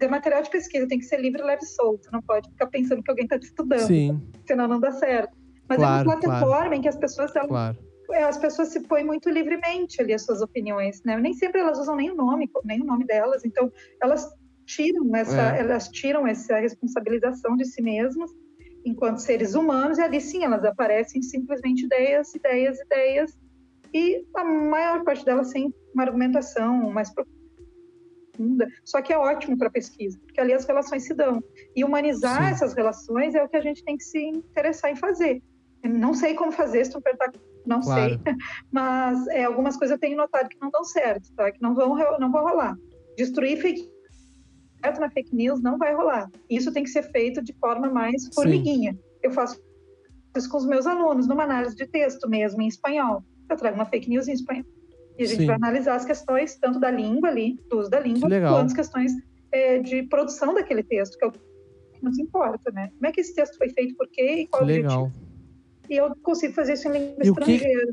S2: é material de pesquisa, tem que ser livre, leve e solto. Não pode ficar pensando que alguém está te estudando,
S1: Sim,
S2: senão não dá certo. Mas
S1: Claro,
S2: é uma plataforma em que as pessoas elas
S1: claro.
S2: É, as pessoas se põem muito livremente ali as suas opiniões, né? Nem sempre elas usam nem o nome, nem o nome delas, então elas tiram essa,
S1: É.
S2: elas tiram essa responsabilização de si mesmas enquanto seres humanos e ali sim elas aparecem simplesmente ideias, ideias, ideias e a maior parte delas sem uma argumentação mais profunda. Só que é ótimo para pesquisa, porque ali as relações se dão. E humanizar
S1: Sim.
S2: essas relações é o que a gente tem que se interessar em fazer. Eu não sei como fazer, se tu perguntar, não
S1: Claro.
S2: sei, mas é, algumas coisas eu tenho notado que não dão certo, tá? Que não vão, não vão rolar. Destruir fake direto na fake news não vai rolar. Isso tem que ser feito de forma mais formiguinha. Eu faço isso com os meus alunos, numa análise de texto mesmo, em espanhol. Eu trago uma fake news em espanhol. E a gente
S1: Sim.
S2: vai analisar as questões, tanto da língua ali, do uso da língua, quanto as questões é, de produção daquele texto, que é o que nos importa, né? Como é que esse texto foi feito, por quê e qual
S1: Que
S2: o
S1: legal.
S2: objetivo? E eu consigo fazer isso em língua
S1: E o que-
S2: estrangeira.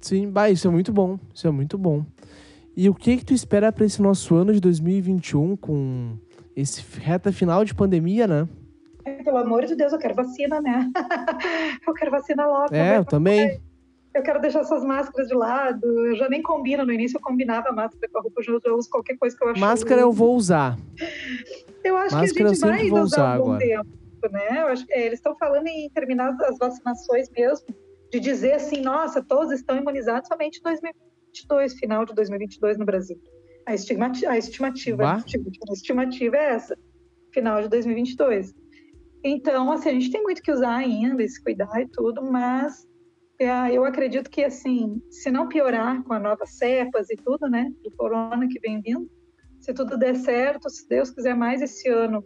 S1: Sim, bah, isso é muito bom. Isso é muito bom. E o que que tu espera para esse nosso ano de 2021 com esse reta final de pandemia, né?
S2: Pelo amor de Deus, eu quero vacina, né? eu quero vacina logo.
S1: É, eu também.
S2: Eu quero deixar essas máscaras de lado. Eu já nem combino. No início eu combinava a máscara com a roupa, hoje eu já uso qualquer coisa que eu acho.
S1: Máscara eu vou usar.
S2: Eu acho
S1: máscara
S2: que a gente vai ainda usar
S1: usar
S2: um bom
S1: agora.
S2: Né? Eu acho que é, eles estão falando em terminar as vacinações mesmo, de dizer assim, nossa, todos estão imunizados somente em 2022, final de 2022 no Brasil. A, estimativa, a estimativa, a estimativa é essa, final de 2022. Então, assim, a gente tem muito que usar ainda, e se cuidar e tudo, mas é, eu acredito que, assim, se não piorar com a nova cepas e tudo, né, do corona que vem vindo, se tudo der certo, se Deus quiser mais esse ano,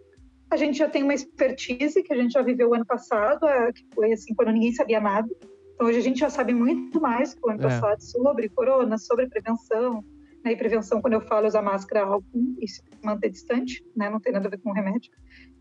S2: a gente já tem uma expertise que a gente já viveu o ano passado, que foi assim, quando ninguém sabia nada. Então, hoje a gente já sabe muito mais que o ano
S1: É.
S2: passado sobre corona, sobre prevenção. E prevenção, quando eu falo, é usar máscara, álcool e se manter distante, né? Não tem nada a ver com remédio.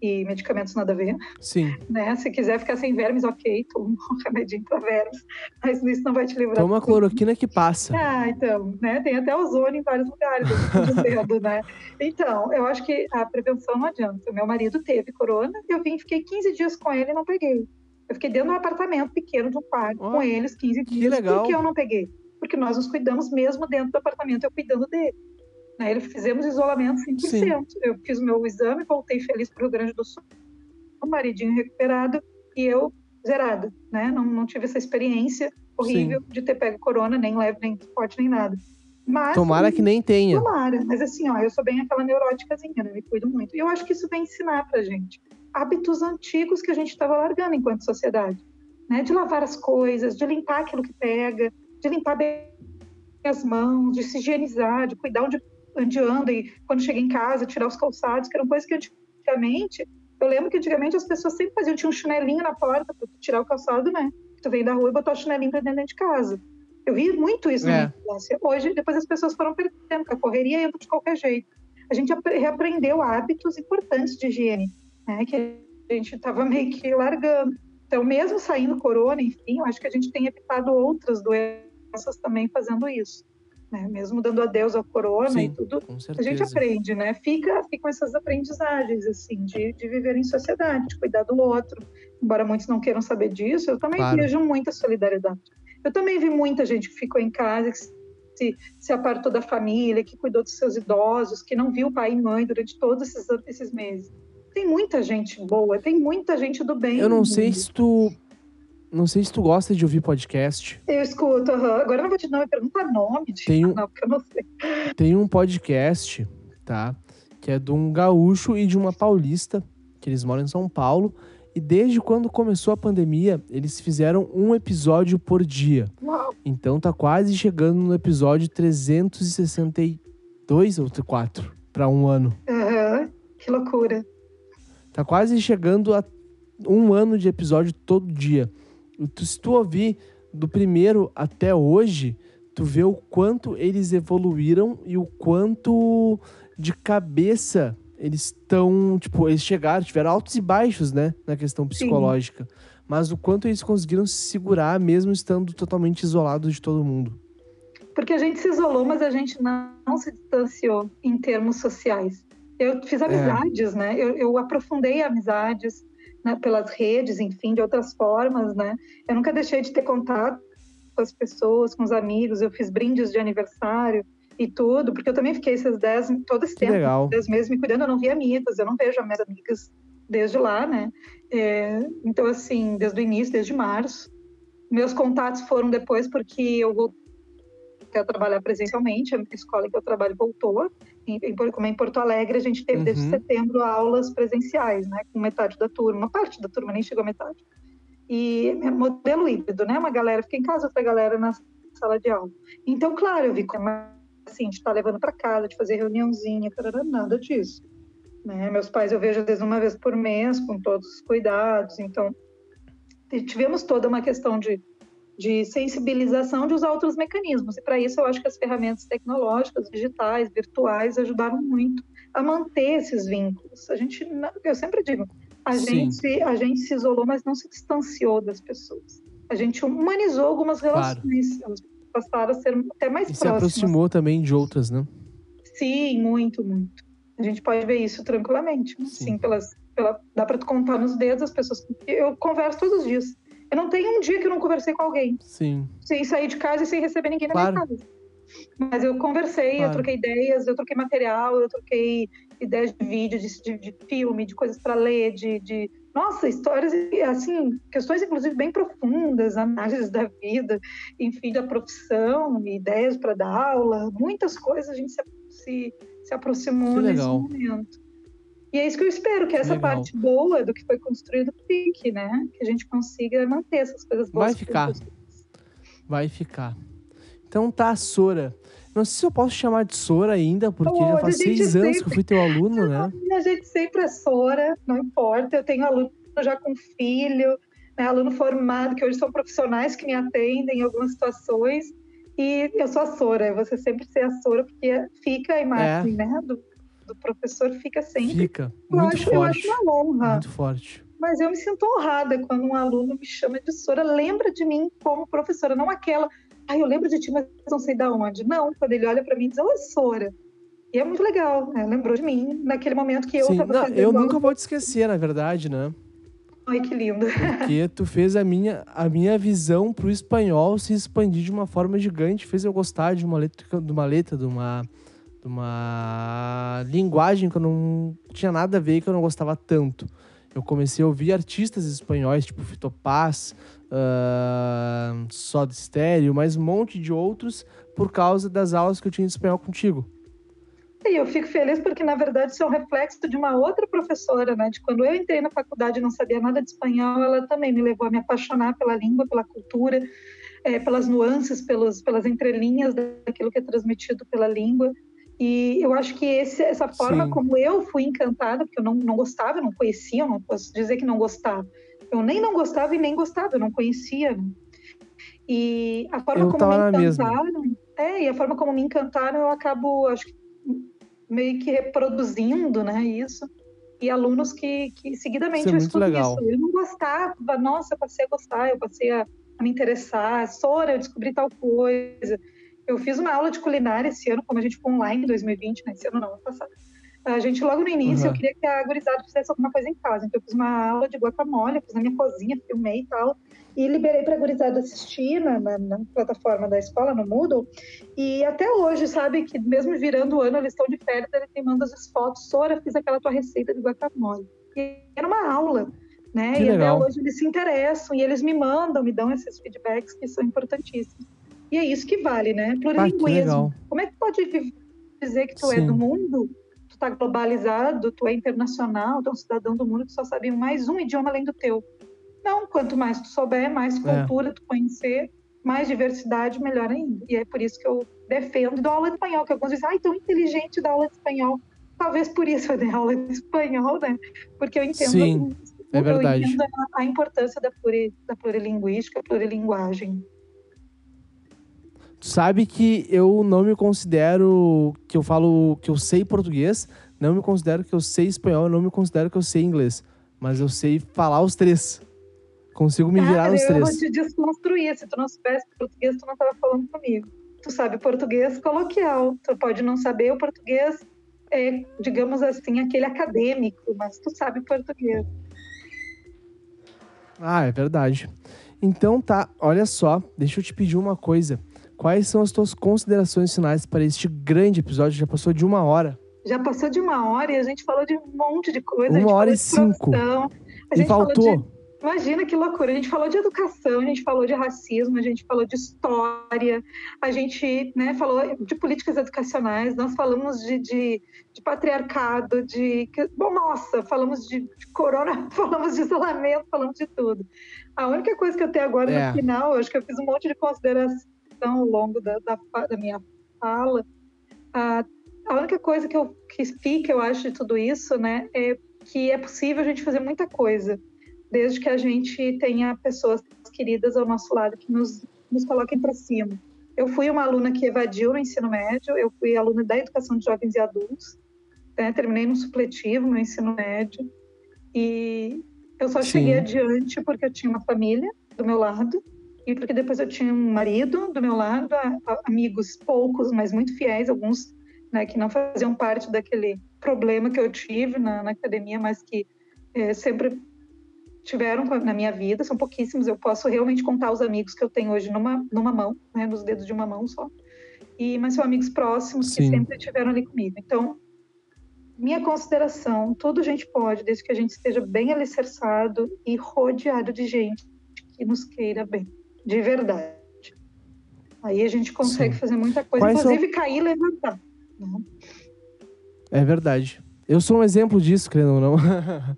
S2: E medicamentos nada a ver,
S1: Sim.
S2: né? Se quiser ficar sem vermes, ok, toma um remedinho para vermes. Mas isso não vai te livrar.
S1: Toma cloroquina que passa.
S2: Ah, então, né? Tem até ozônio em vários lugares, dizendo, né? Então, eu acho que a prevenção não adianta. Meu marido teve corona, eu vim, fiquei 15 dias com ele e não peguei. Eu fiquei dentro de um apartamento pequeno de um quarto
S1: Ó,
S2: com eles 15
S1: que
S2: dias.
S1: legal.
S2: Por que eu não peguei? Porque nós nos cuidamos mesmo dentro do apartamento, eu cuidando dele. Né? Ele fizemos isolamento 100%. Eu fiz o meu exame, voltei feliz para o Rio Grande do Sul, o maridinho recuperado e eu zerada, né? Não, não tive essa experiência horrível de ter pego corona, nem leve, nem forte, nem nada. Mas,
S1: Tomara que nem tenha.
S2: Tomara, mas assim, ó, eu sou bem aquela neuróticazinha, né? Me cuido muito. E eu acho que isso vem ensinar pra gente hábitos antigos que a gente estava largando enquanto sociedade, né? De lavar as coisas, de limpar aquilo que pega, de limpar bem as mãos, de se higienizar, de cuidar onde, onde anda e quando chega em casa, tirar os calçados, que eram coisas que antigamente, eu lembro que antigamente as pessoas sempre faziam, tinha um chinelinho na porta para tirar o calçado, né? Tu vem da rua e botar o chinelinho pra dentro de casa. Eu vi muito isso na
S1: É.
S2: minha infância. Hoje, depois as pessoas foram perdendo, porque a correria entra de qualquer jeito. A gente apre- reaprendeu hábitos importantes de higiene, né? Que a gente estava meio que largando. Então, mesmo saindo corona, enfim, eu acho que a gente tem evitado outras doenças também fazendo isso. Né? Mesmo dando adeus ao corona
S1: Sim,
S2: e tudo, a gente aprende, né? Fica, ficam essas aprendizagens, assim, de, de viver em sociedade, de cuidar do outro. Embora muitos não queiram saber disso, eu também
S1: Claro.
S2: vejo muita solidariedade. Eu também vi muita gente que ficou em casa, que se, se apartou da família, que cuidou dos seus idosos, que não viu pai e mãe durante todos esses, esses meses. Tem muita gente boa, tem muita gente do bem.
S1: Eu não sei se tu. Não sei se tu gosta de ouvir podcast.
S2: Eu escuto, aham. agora eu não vou te uma pergunta nome. De...
S1: Tem um-
S2: Não, porque eu não sei.
S1: Tem um podcast, tá? Que é de um gaúcho e de uma paulista, que eles moram em São Paulo. E desde quando começou a pandemia, eles fizeram um episódio por dia.
S2: Uau.
S1: Então tá quase chegando no episódio 362 ou 4 para um ano.
S2: Aham. Que loucura.
S1: Tá quase chegando a um ano de episódio todo dia. Se tu ouvir do primeiro até hoje, tu vê o quanto eles evoluíram e o quanto de cabeça eles estão, tipo, eles chegaram, tiveram altos e baixos, né, na questão psicológica. Mas o quanto eles conseguiram se segurar mesmo estando totalmente isolados de todo mundo.
S2: Porque a gente se isolou, mas a gente não, se distanciou em termos sociais. Eu fiz amizades, né? Eu, eu aprofundei amizades, né, pelas redes, enfim, de outras formas, né? Eu nunca deixei de ter contato com as pessoas, com os amigos, eu fiz brindes de aniversário e tudo, porque eu também fiquei esses 10, todo esse
S1: Que
S2: tempo,
S1: legal.
S2: 10 meses me cuidando, eu não vi amigos, eu não vejo as minhas amigas desde lá, né? É, então, assim, desde o início, desde março. Meus contatos foram depois porque eu voltei a trabalhar presencialmente, a escola que eu trabalho voltou, em, como é em Porto Alegre, a gente teve desde
S1: Uhum.
S2: setembro aulas presenciais, né? Com metade da turma, uma parte da turma nem chegou a metade. E é modelo híbrido, né? Uma galera fica em casa, outra galera na sala de aula. Então, claro, eu vi como assim, de estar levando para casa, de fazer reuniãozinha, tarará, nada disso. Né? Meus pais eu vejo às vezes uma vez por mês, com todos os cuidados. Então, tivemos toda uma questão de, de sensibilização de usar outros mecanismos. E para isso eu acho que as ferramentas tecnológicas, digitais, virtuais, ajudaram muito a manter esses vínculos. A gente, eu sempre digo, a
S1: Sim.
S2: gente, a gente se isolou, mas não se distanciou das pessoas. A gente humanizou algumas
S1: Claro.
S2: relações. Elas passaram a ser até mais
S1: E se
S2: próximas.
S1: aproximou também de outras, né?
S2: Sim, muito, muito. A gente pode ver isso tranquilamente.
S1: Sim.
S2: Sim, pelas, pela, dá para contar nos dedos as pessoas eu converso todos os dias. Eu não tenho um dia que eu não conversei com alguém,
S1: Sim.
S2: sem sair de casa e sem receber ninguém na
S1: Claro.
S2: minha casa. Mas eu conversei,
S1: Claro.
S2: eu troquei ideias, eu troquei material, eu troquei ideias de vídeo, de, de, de filme, de coisas para ler, de, de nossa, histórias assim, questões inclusive bem profundas, análises da vida, enfim, da profissão, ideias para dar aula, muitas coisas a gente se, se, se aproximou
S1: Que
S2: nesse momento. E é isso que eu espero, que essa
S1: Legal.
S2: parte boa do que foi construído fique, né? Que a gente consiga manter essas coisas boas.
S1: Vai ficar. Vai ficar. Então tá, Sora. Não sei se eu posso chamar de Sora ainda, porque já faz seis anos que eu
S2: sempre-
S1: fui teu aluno, né?
S2: A gente sempre é Sora, não importa. Eu tenho aluno já com filho, né, aluno formado, que hoje são profissionais que me atendem em algumas situações. E eu sou a Sora, você sempre ser a Sora, porque fica a imagem né, do, do professor, fica sempre.
S1: Fica
S2: eu,
S1: muito
S2: acho, eu acho
S1: forte.
S2: uma honra,
S1: Muito forte.
S2: mas eu me sinto honrada quando um aluno me chama de Sora, lembra de mim como professora, não aquela, ai, eu lembro de ti, mas não sei da onde. Não, quando ele olha para mim e diz, oi, Sora. E é muito legal, né? lembrou de mim naquele momento que eu
S1: Sim, não,
S2: fazendo
S1: eu
S2: aula.
S1: nunca vou te esquecer, na verdade, né?
S2: Ai, que lindo.
S1: Porque tu fez a minha, a minha visão pro espanhol se expandir de uma forma gigante, fez eu gostar de uma letra, de uma letra, de uma, uma linguagem que eu não tinha nada a ver, que eu não gostava tanto. Eu comecei a ouvir artistas espanhóis, tipo Fito Paz, uh, Soda Stereo, mais um monte de outros, por causa das aulas que eu tinha de espanhol contigo.
S2: E eu fico feliz porque, na verdade, isso é um reflexo de uma outra professora, né? De quando eu entrei na faculdade e não sabia nada de espanhol, ela também me levou a me apaixonar pela língua, pela cultura, eh, pelas nuances, pelos, pelas entrelinhas daquilo que é transmitido pela língua. E eu acho que esse, essa forma
S1: Sim.
S2: como eu fui encantada, porque eu não, não gostava, eu não conhecia, eu não posso dizer que não gostava. Eu nem não gostava e nem gostava, eu não conhecia. E a forma
S1: Eu
S2: como me encantaram, é, e a forma como me encantaram, eu acabo, acho que meio que reproduzindo, né, isso. E alunos que, que seguidamente
S1: Isso é
S2: eu escuto
S1: legal.
S2: isso. Eu não gostava, nossa, eu passei a gostar, eu passei a, a me interessar. Sora, eu descobri tal coisa. Eu fiz uma aula de culinária esse ano, como a gente ficou online em 2020, né? Esse ano não, ano passado. A gente, logo no início,
S1: Uhum.
S2: eu queria que a gurizada fizesse alguma coisa em casa. Então, eu fiz uma aula de guacamole, fiz na minha cozinha, filmei e tal. E liberei para a gurizada assistir na, na, na plataforma da escola, no Moodle. E até hoje, sabe, que mesmo virando o ano, eles estão de férias, eles me mandam as fotos. Sora, fiz aquela tua receita de guacamole. E era uma aula, né?
S1: Que
S2: e
S1: legal.
S2: até hoje eles se interessam e eles me mandam, me dão esses feedbacks que são importantíssimos. E é isso que vale, né?
S1: Ah,
S2: Plurilinguismo.
S1: legal.
S2: Como é que pode dizer que tu é
S1: Sim.
S2: do mundo, tu tá globalizado, tu é internacional, tu é um cidadão do mundo que só sabe mais um idioma além do teu? Não, quanto mais tu souber, mais
S1: É.
S2: cultura tu conhecer, mais diversidade, melhor ainda. E é por isso que eu defendo dou aula de espanhol, que alguns dizem, ai, tão inteligente dar aula de espanhol. Talvez por isso eu dei aula de espanhol, né? Porque eu entendo,
S1: Sim, é
S2: eu entendo a, a importância da, pluri, da plurilinguística, plurilinguagem.
S1: Tu sabe que eu não me considero que eu falo que eu sei português, não me considero que eu sei espanhol, não me considero que eu sei inglês, mas eu sei falar os três. Consigo me virar
S2: Cara,
S1: nos
S2: eu vou
S1: três.
S2: te desconstruir. Se tu não soubesse português, tu não estava falando comigo. Tu sabe português coloquial. Tu pode não saber o português, é, digamos assim, aquele acadêmico, mas tu sabe português.
S1: Ah, é verdade. Então tá, olha só, deixa eu te pedir uma coisa. Quais são as tuas considerações finais para este grande episódio? Já passou de uma hora.
S2: Já passou de uma hora e a gente falou de um monte de coisa.
S1: Uma
S2: a gente
S1: hora
S2: falou
S1: e
S2: de
S1: cinco. E faltou.
S2: de- Imagina que loucura. A gente falou de educação, a gente falou de racismo, a gente falou de história, a gente né, falou de políticas educacionais, nós falamos de, de, de patriarcado, de. Bom, nossa, falamos de, de corona, falamos de isolamento, falamos de tudo. A única coisa que eu tenho agora
S1: É.
S2: no final, eu acho que eu fiz um monte de consideração ao longo da, da, da minha fala. A, a única coisa que, eu, que fica, eu acho, de tudo isso, né, é que é possível a gente fazer muita coisa, desde que a gente tenha pessoas queridas ao nosso lado que nos, nos coloquem para cima. Eu fui uma aluna que evadiu no ensino médio, eu fui aluna da educação de jovens e adultos, né, terminei no supletivo no ensino médio, e eu só
S1: Sim.
S2: cheguei adiante porque eu tinha uma família do meu lado, e porque depois eu tinha um marido do meu lado, amigos poucos, mas muito fiéis, alguns né, que não faziam parte daquele problema que eu tive na, na academia, mas que eh, sempre tiveram na minha vida, são pouquíssimos, eu posso realmente contar os amigos que eu tenho hoje numa, numa mão, né, nos dedos de uma mão só, e, mas são amigos próximos que
S1: Sim.
S2: sempre estiveram ali comigo. Então, minha consideração, tudo a gente pode, desde que a gente esteja bem alicerçado e rodeado de gente que nos queira bem, de verdade. Aí a gente consegue
S1: Sim.
S2: fazer muita coisa,
S1: Quais são-
S2: inclusive cair e levantar. né?
S1: É verdade. Eu sou um exemplo disso, querendo ou não.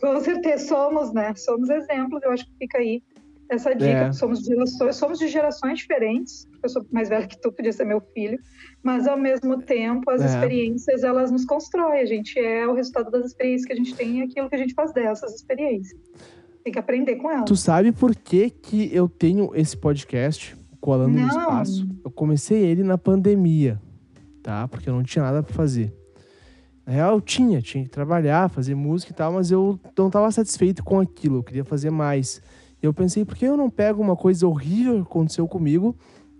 S2: Com certeza somos, né? Somos exemplos. Eu acho que fica aí essa dica.
S1: É.
S2: Somos, de gerações, somos de gerações diferentes. Eu sou mais velha que tu, podia ser meu filho. Mas ao mesmo tempo, as
S1: É.
S2: experiências elas nos constroem. A gente é o resultado das experiências que a gente tem e aquilo que a gente faz dessas experiências. Tem que aprender com elas.
S1: tu sabe por que, que eu tenho esse podcast, Colando no
S2: Não.
S1: Espaço? Eu comecei ele na pandemia, tá? Porque eu não tinha nada pra fazer. Na real, eu tinha, tinha que trabalhar, fazer música e tal, mas eu não estava satisfeito com aquilo, eu queria fazer mais. Eu pensei, por que eu não pego uma coisa horrível que aconteceu comigo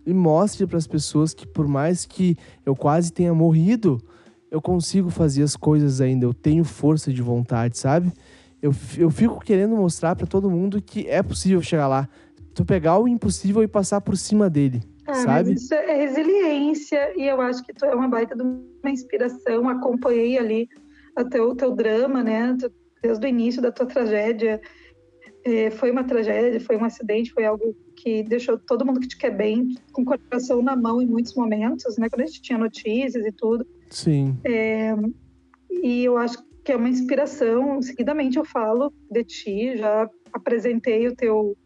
S1: e mostre para as pessoas que, por mais que eu quase tenha morrido, eu consigo fazer as coisas ainda, eu tenho força de vontade, sabe? Eu, eu fico querendo mostrar para todo mundo que é possível chegar lá. Tu pegar o impossível e passar por cima dele,
S2: Ah,
S1: sabe?
S2: Isso é resiliência e eu acho que tu é uma baita de uma inspiração. Acompanhei ali o teu, drama, né? Desde o início da tua tragédia. Eh, foi uma tragédia, foi um acidente, foi algo que deixou todo mundo que te quer bem com o coração na mão em muitos momentos, né? Quando a gente tinha notícias e tudo.
S1: Sim.
S2: E eu acho que é uma inspiração. Seguidamente eu falo de ti, já apresentei o teu,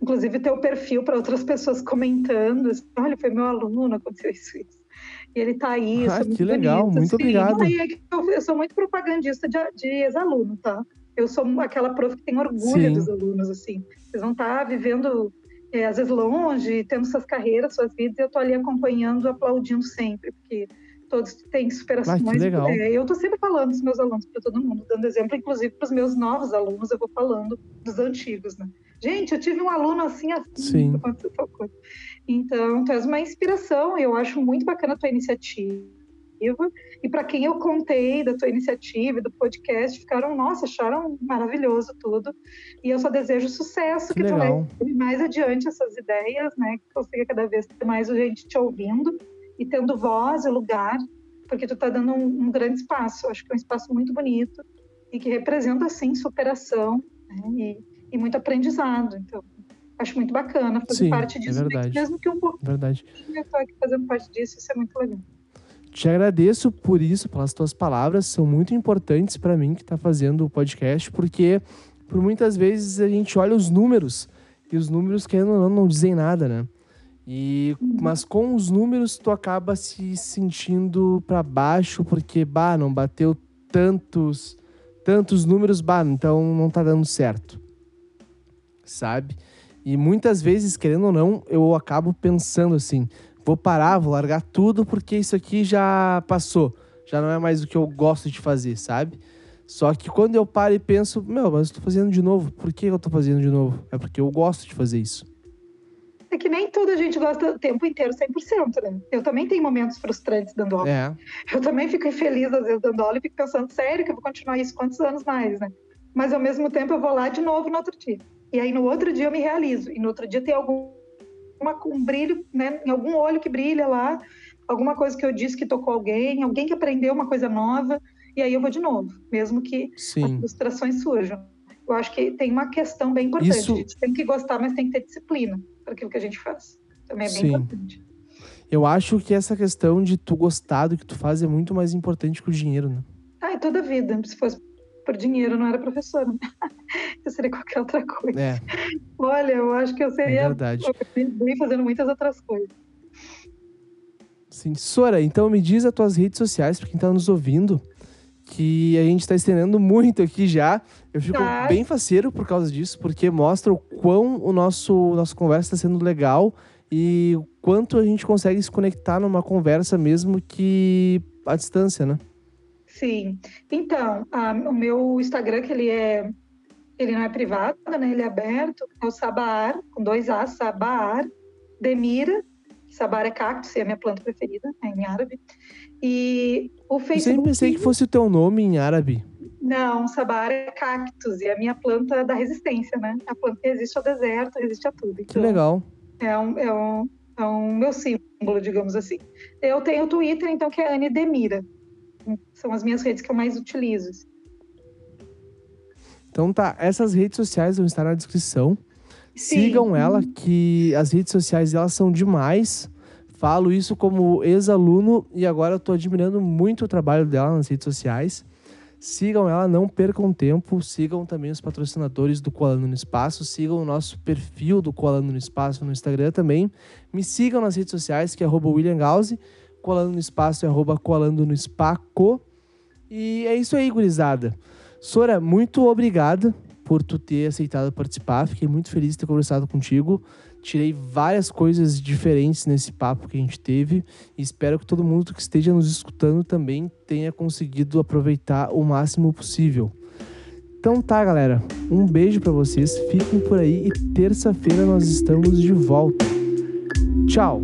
S2: inclusive o teu perfil para outras pessoas comentando. assim, Olha, foi meu aluno, aconteceu isso, isso. E ele tá aí.
S1: Ah, que
S2: muito
S1: legal,
S2: bonita,
S1: muito
S2: assim.
S1: obrigado.
S2: É eu, eu sou muito propagandista de, de ex-aluno, tá? Eu sou aquela prof que tem orgulho
S1: Sim.
S2: dos alunos, assim. Eles vão estar vivendo, é, às vezes, longe, tendo suas carreiras, suas vidas, e eu tô ali acompanhando, aplaudindo sempre, porque todos têm superações.
S1: Ah, legal.
S2: É, eu tô sempre falando dos meus alunos para todo mundo, dando exemplo, inclusive para os meus novos alunos, eu vou falando dos antigos, né? Gente, eu tive um aluno assim, assim. Então, tu és uma inspiração, eu acho muito bacana a tua iniciativa. E para quem eu contei da tua iniciativa, e do podcast, ficaram, nossa, acharam maravilhoso tudo. E eu só desejo sucesso,
S1: Que
S2: que, tu leve mais adiante essas ideias, né? Que consiga cada vez ter mais gente te ouvindo e tendo voz e lugar, porque tu está dando um, um grande espaço. Acho que é um espaço muito bonito e que representa, sim, superação né? e, e muito aprendizado. Então, acho muito bacana fazer
S1: Sim,
S2: parte
S1: é
S2: disso,
S1: verdade.
S2: mesmo que um pouquinho
S1: Verdade.
S2: eu estou aqui fazendo parte disso, isso é muito legal.
S1: Te agradeço por isso, pelas tuas palavras, são muito importantes para mim que tá fazendo o podcast, porque por muitas vezes a gente olha os números e os números querendo ou não não dizem nada, né? E mas com os números tu acaba se sentindo para baixo porque bah, não bateu tantos tantos números, bah, então não tá dando certo. Sabe? E muitas vezes, querendo ou não, eu acabo pensando assim, vou parar, vou largar tudo porque isso aqui já passou. Já não é mais o que eu gosto de fazer, sabe? Só que quando eu paro e penso, meu, mas eu tô fazendo de novo. Por que eu tô fazendo de novo? É porque eu gosto de fazer isso.
S2: É que nem tudo a gente gosta o tempo inteiro 100%, né? Eu também tenho momentos frustrantes dando aula.
S1: É,
S2: Eu também fico infeliz às vezes dando aula e fico pensando, sério que eu vou continuar isso quantos anos mais, né? Mas ao mesmo tempo eu vou lá de novo no outro dia. E aí no outro dia eu me realizo. E no outro dia tem algum uma, um brilho, né, em algum olho que brilha lá, alguma coisa que eu disse que tocou alguém, alguém que aprendeu uma coisa nova, e aí eu vou de novo, mesmo que
S1: Sim.
S2: as frustrações surjam. Eu acho que tem uma questão bem importante.
S1: Isso-
S2: A gente tem que gostar, mas tem que ter disciplina para aquilo que a gente faz. Também é bem
S1: Sim.
S2: importante.
S1: Eu acho que essa questão de tu gostar do que tu faz é muito mais importante que o dinheiro, né?
S2: Ah, e toda a vida. Se fosse por dinheiro, eu não era professora. Eu seria qualquer outra coisa.
S1: É,
S2: Olha, eu acho que eu
S1: é
S2: seria
S1: verdade.
S2: bem fazendo muitas outras coisas.
S1: Sim. Sora, então me diz as tuas redes sociais pra quem tá nos ouvindo, que a gente tá estendendo muito aqui já. Eu fico
S2: Tá.
S1: bem faceiro por causa disso, porque mostra o quão o nosso nossa conversa tá sendo legal e o quanto a gente consegue se conectar numa conversa mesmo que à distância, né?
S2: Sim. Então, a- o meu Instagram, que ele é. Ele não é privado, né? Ele é aberto. É o Sabaar, com dois As, Sabaar, Demira. Sabaar é cactus, é a minha planta preferida, é em árabe. E o
S1: Eu
S2: Facebook.
S1: sempre pensei que fosse o teu nome em árabe.
S2: Não, Sabaar é cactus, e é a minha planta da resistência, né? A planta que resiste ao deserto, resiste a tudo.
S1: Que
S2: Então,
S1: legal.
S2: É um, é, um, é um meu símbolo, digamos assim. Eu tenho o Twitter, então, que é Anne Demira. São as minhas redes que eu mais utilizo.
S1: Então tá, essas redes sociais vão estar na descrição.
S2: Sim.
S1: Sigam ela, que as redes sociais elas são demais. Falo isso como ex-aluno e agora eu tô admirando muito o trabalho dela nas redes sociais. Sigam ela, não percam tempo. Sigam também os patrocinadores do Colando no Espaço. Sigam o nosso perfil do Colando no Espaço no Instagram também. Me sigam nas redes sociais, que é William Gause. Colando no Espaço é Colando no Spaco. E é isso aí, gurizada. Sora, muito obrigada por tu ter aceitado participar. Fiquei muito feliz de ter conversado contigo. Tirei várias coisas diferentes nesse papo que a gente teve. E espero que todo mundo que esteja nos escutando também tenha conseguido aproveitar o máximo possível. Então tá, galera. Um beijo pra vocês. Fiquem por aí e terça-feira nós estamos de volta. Tchau.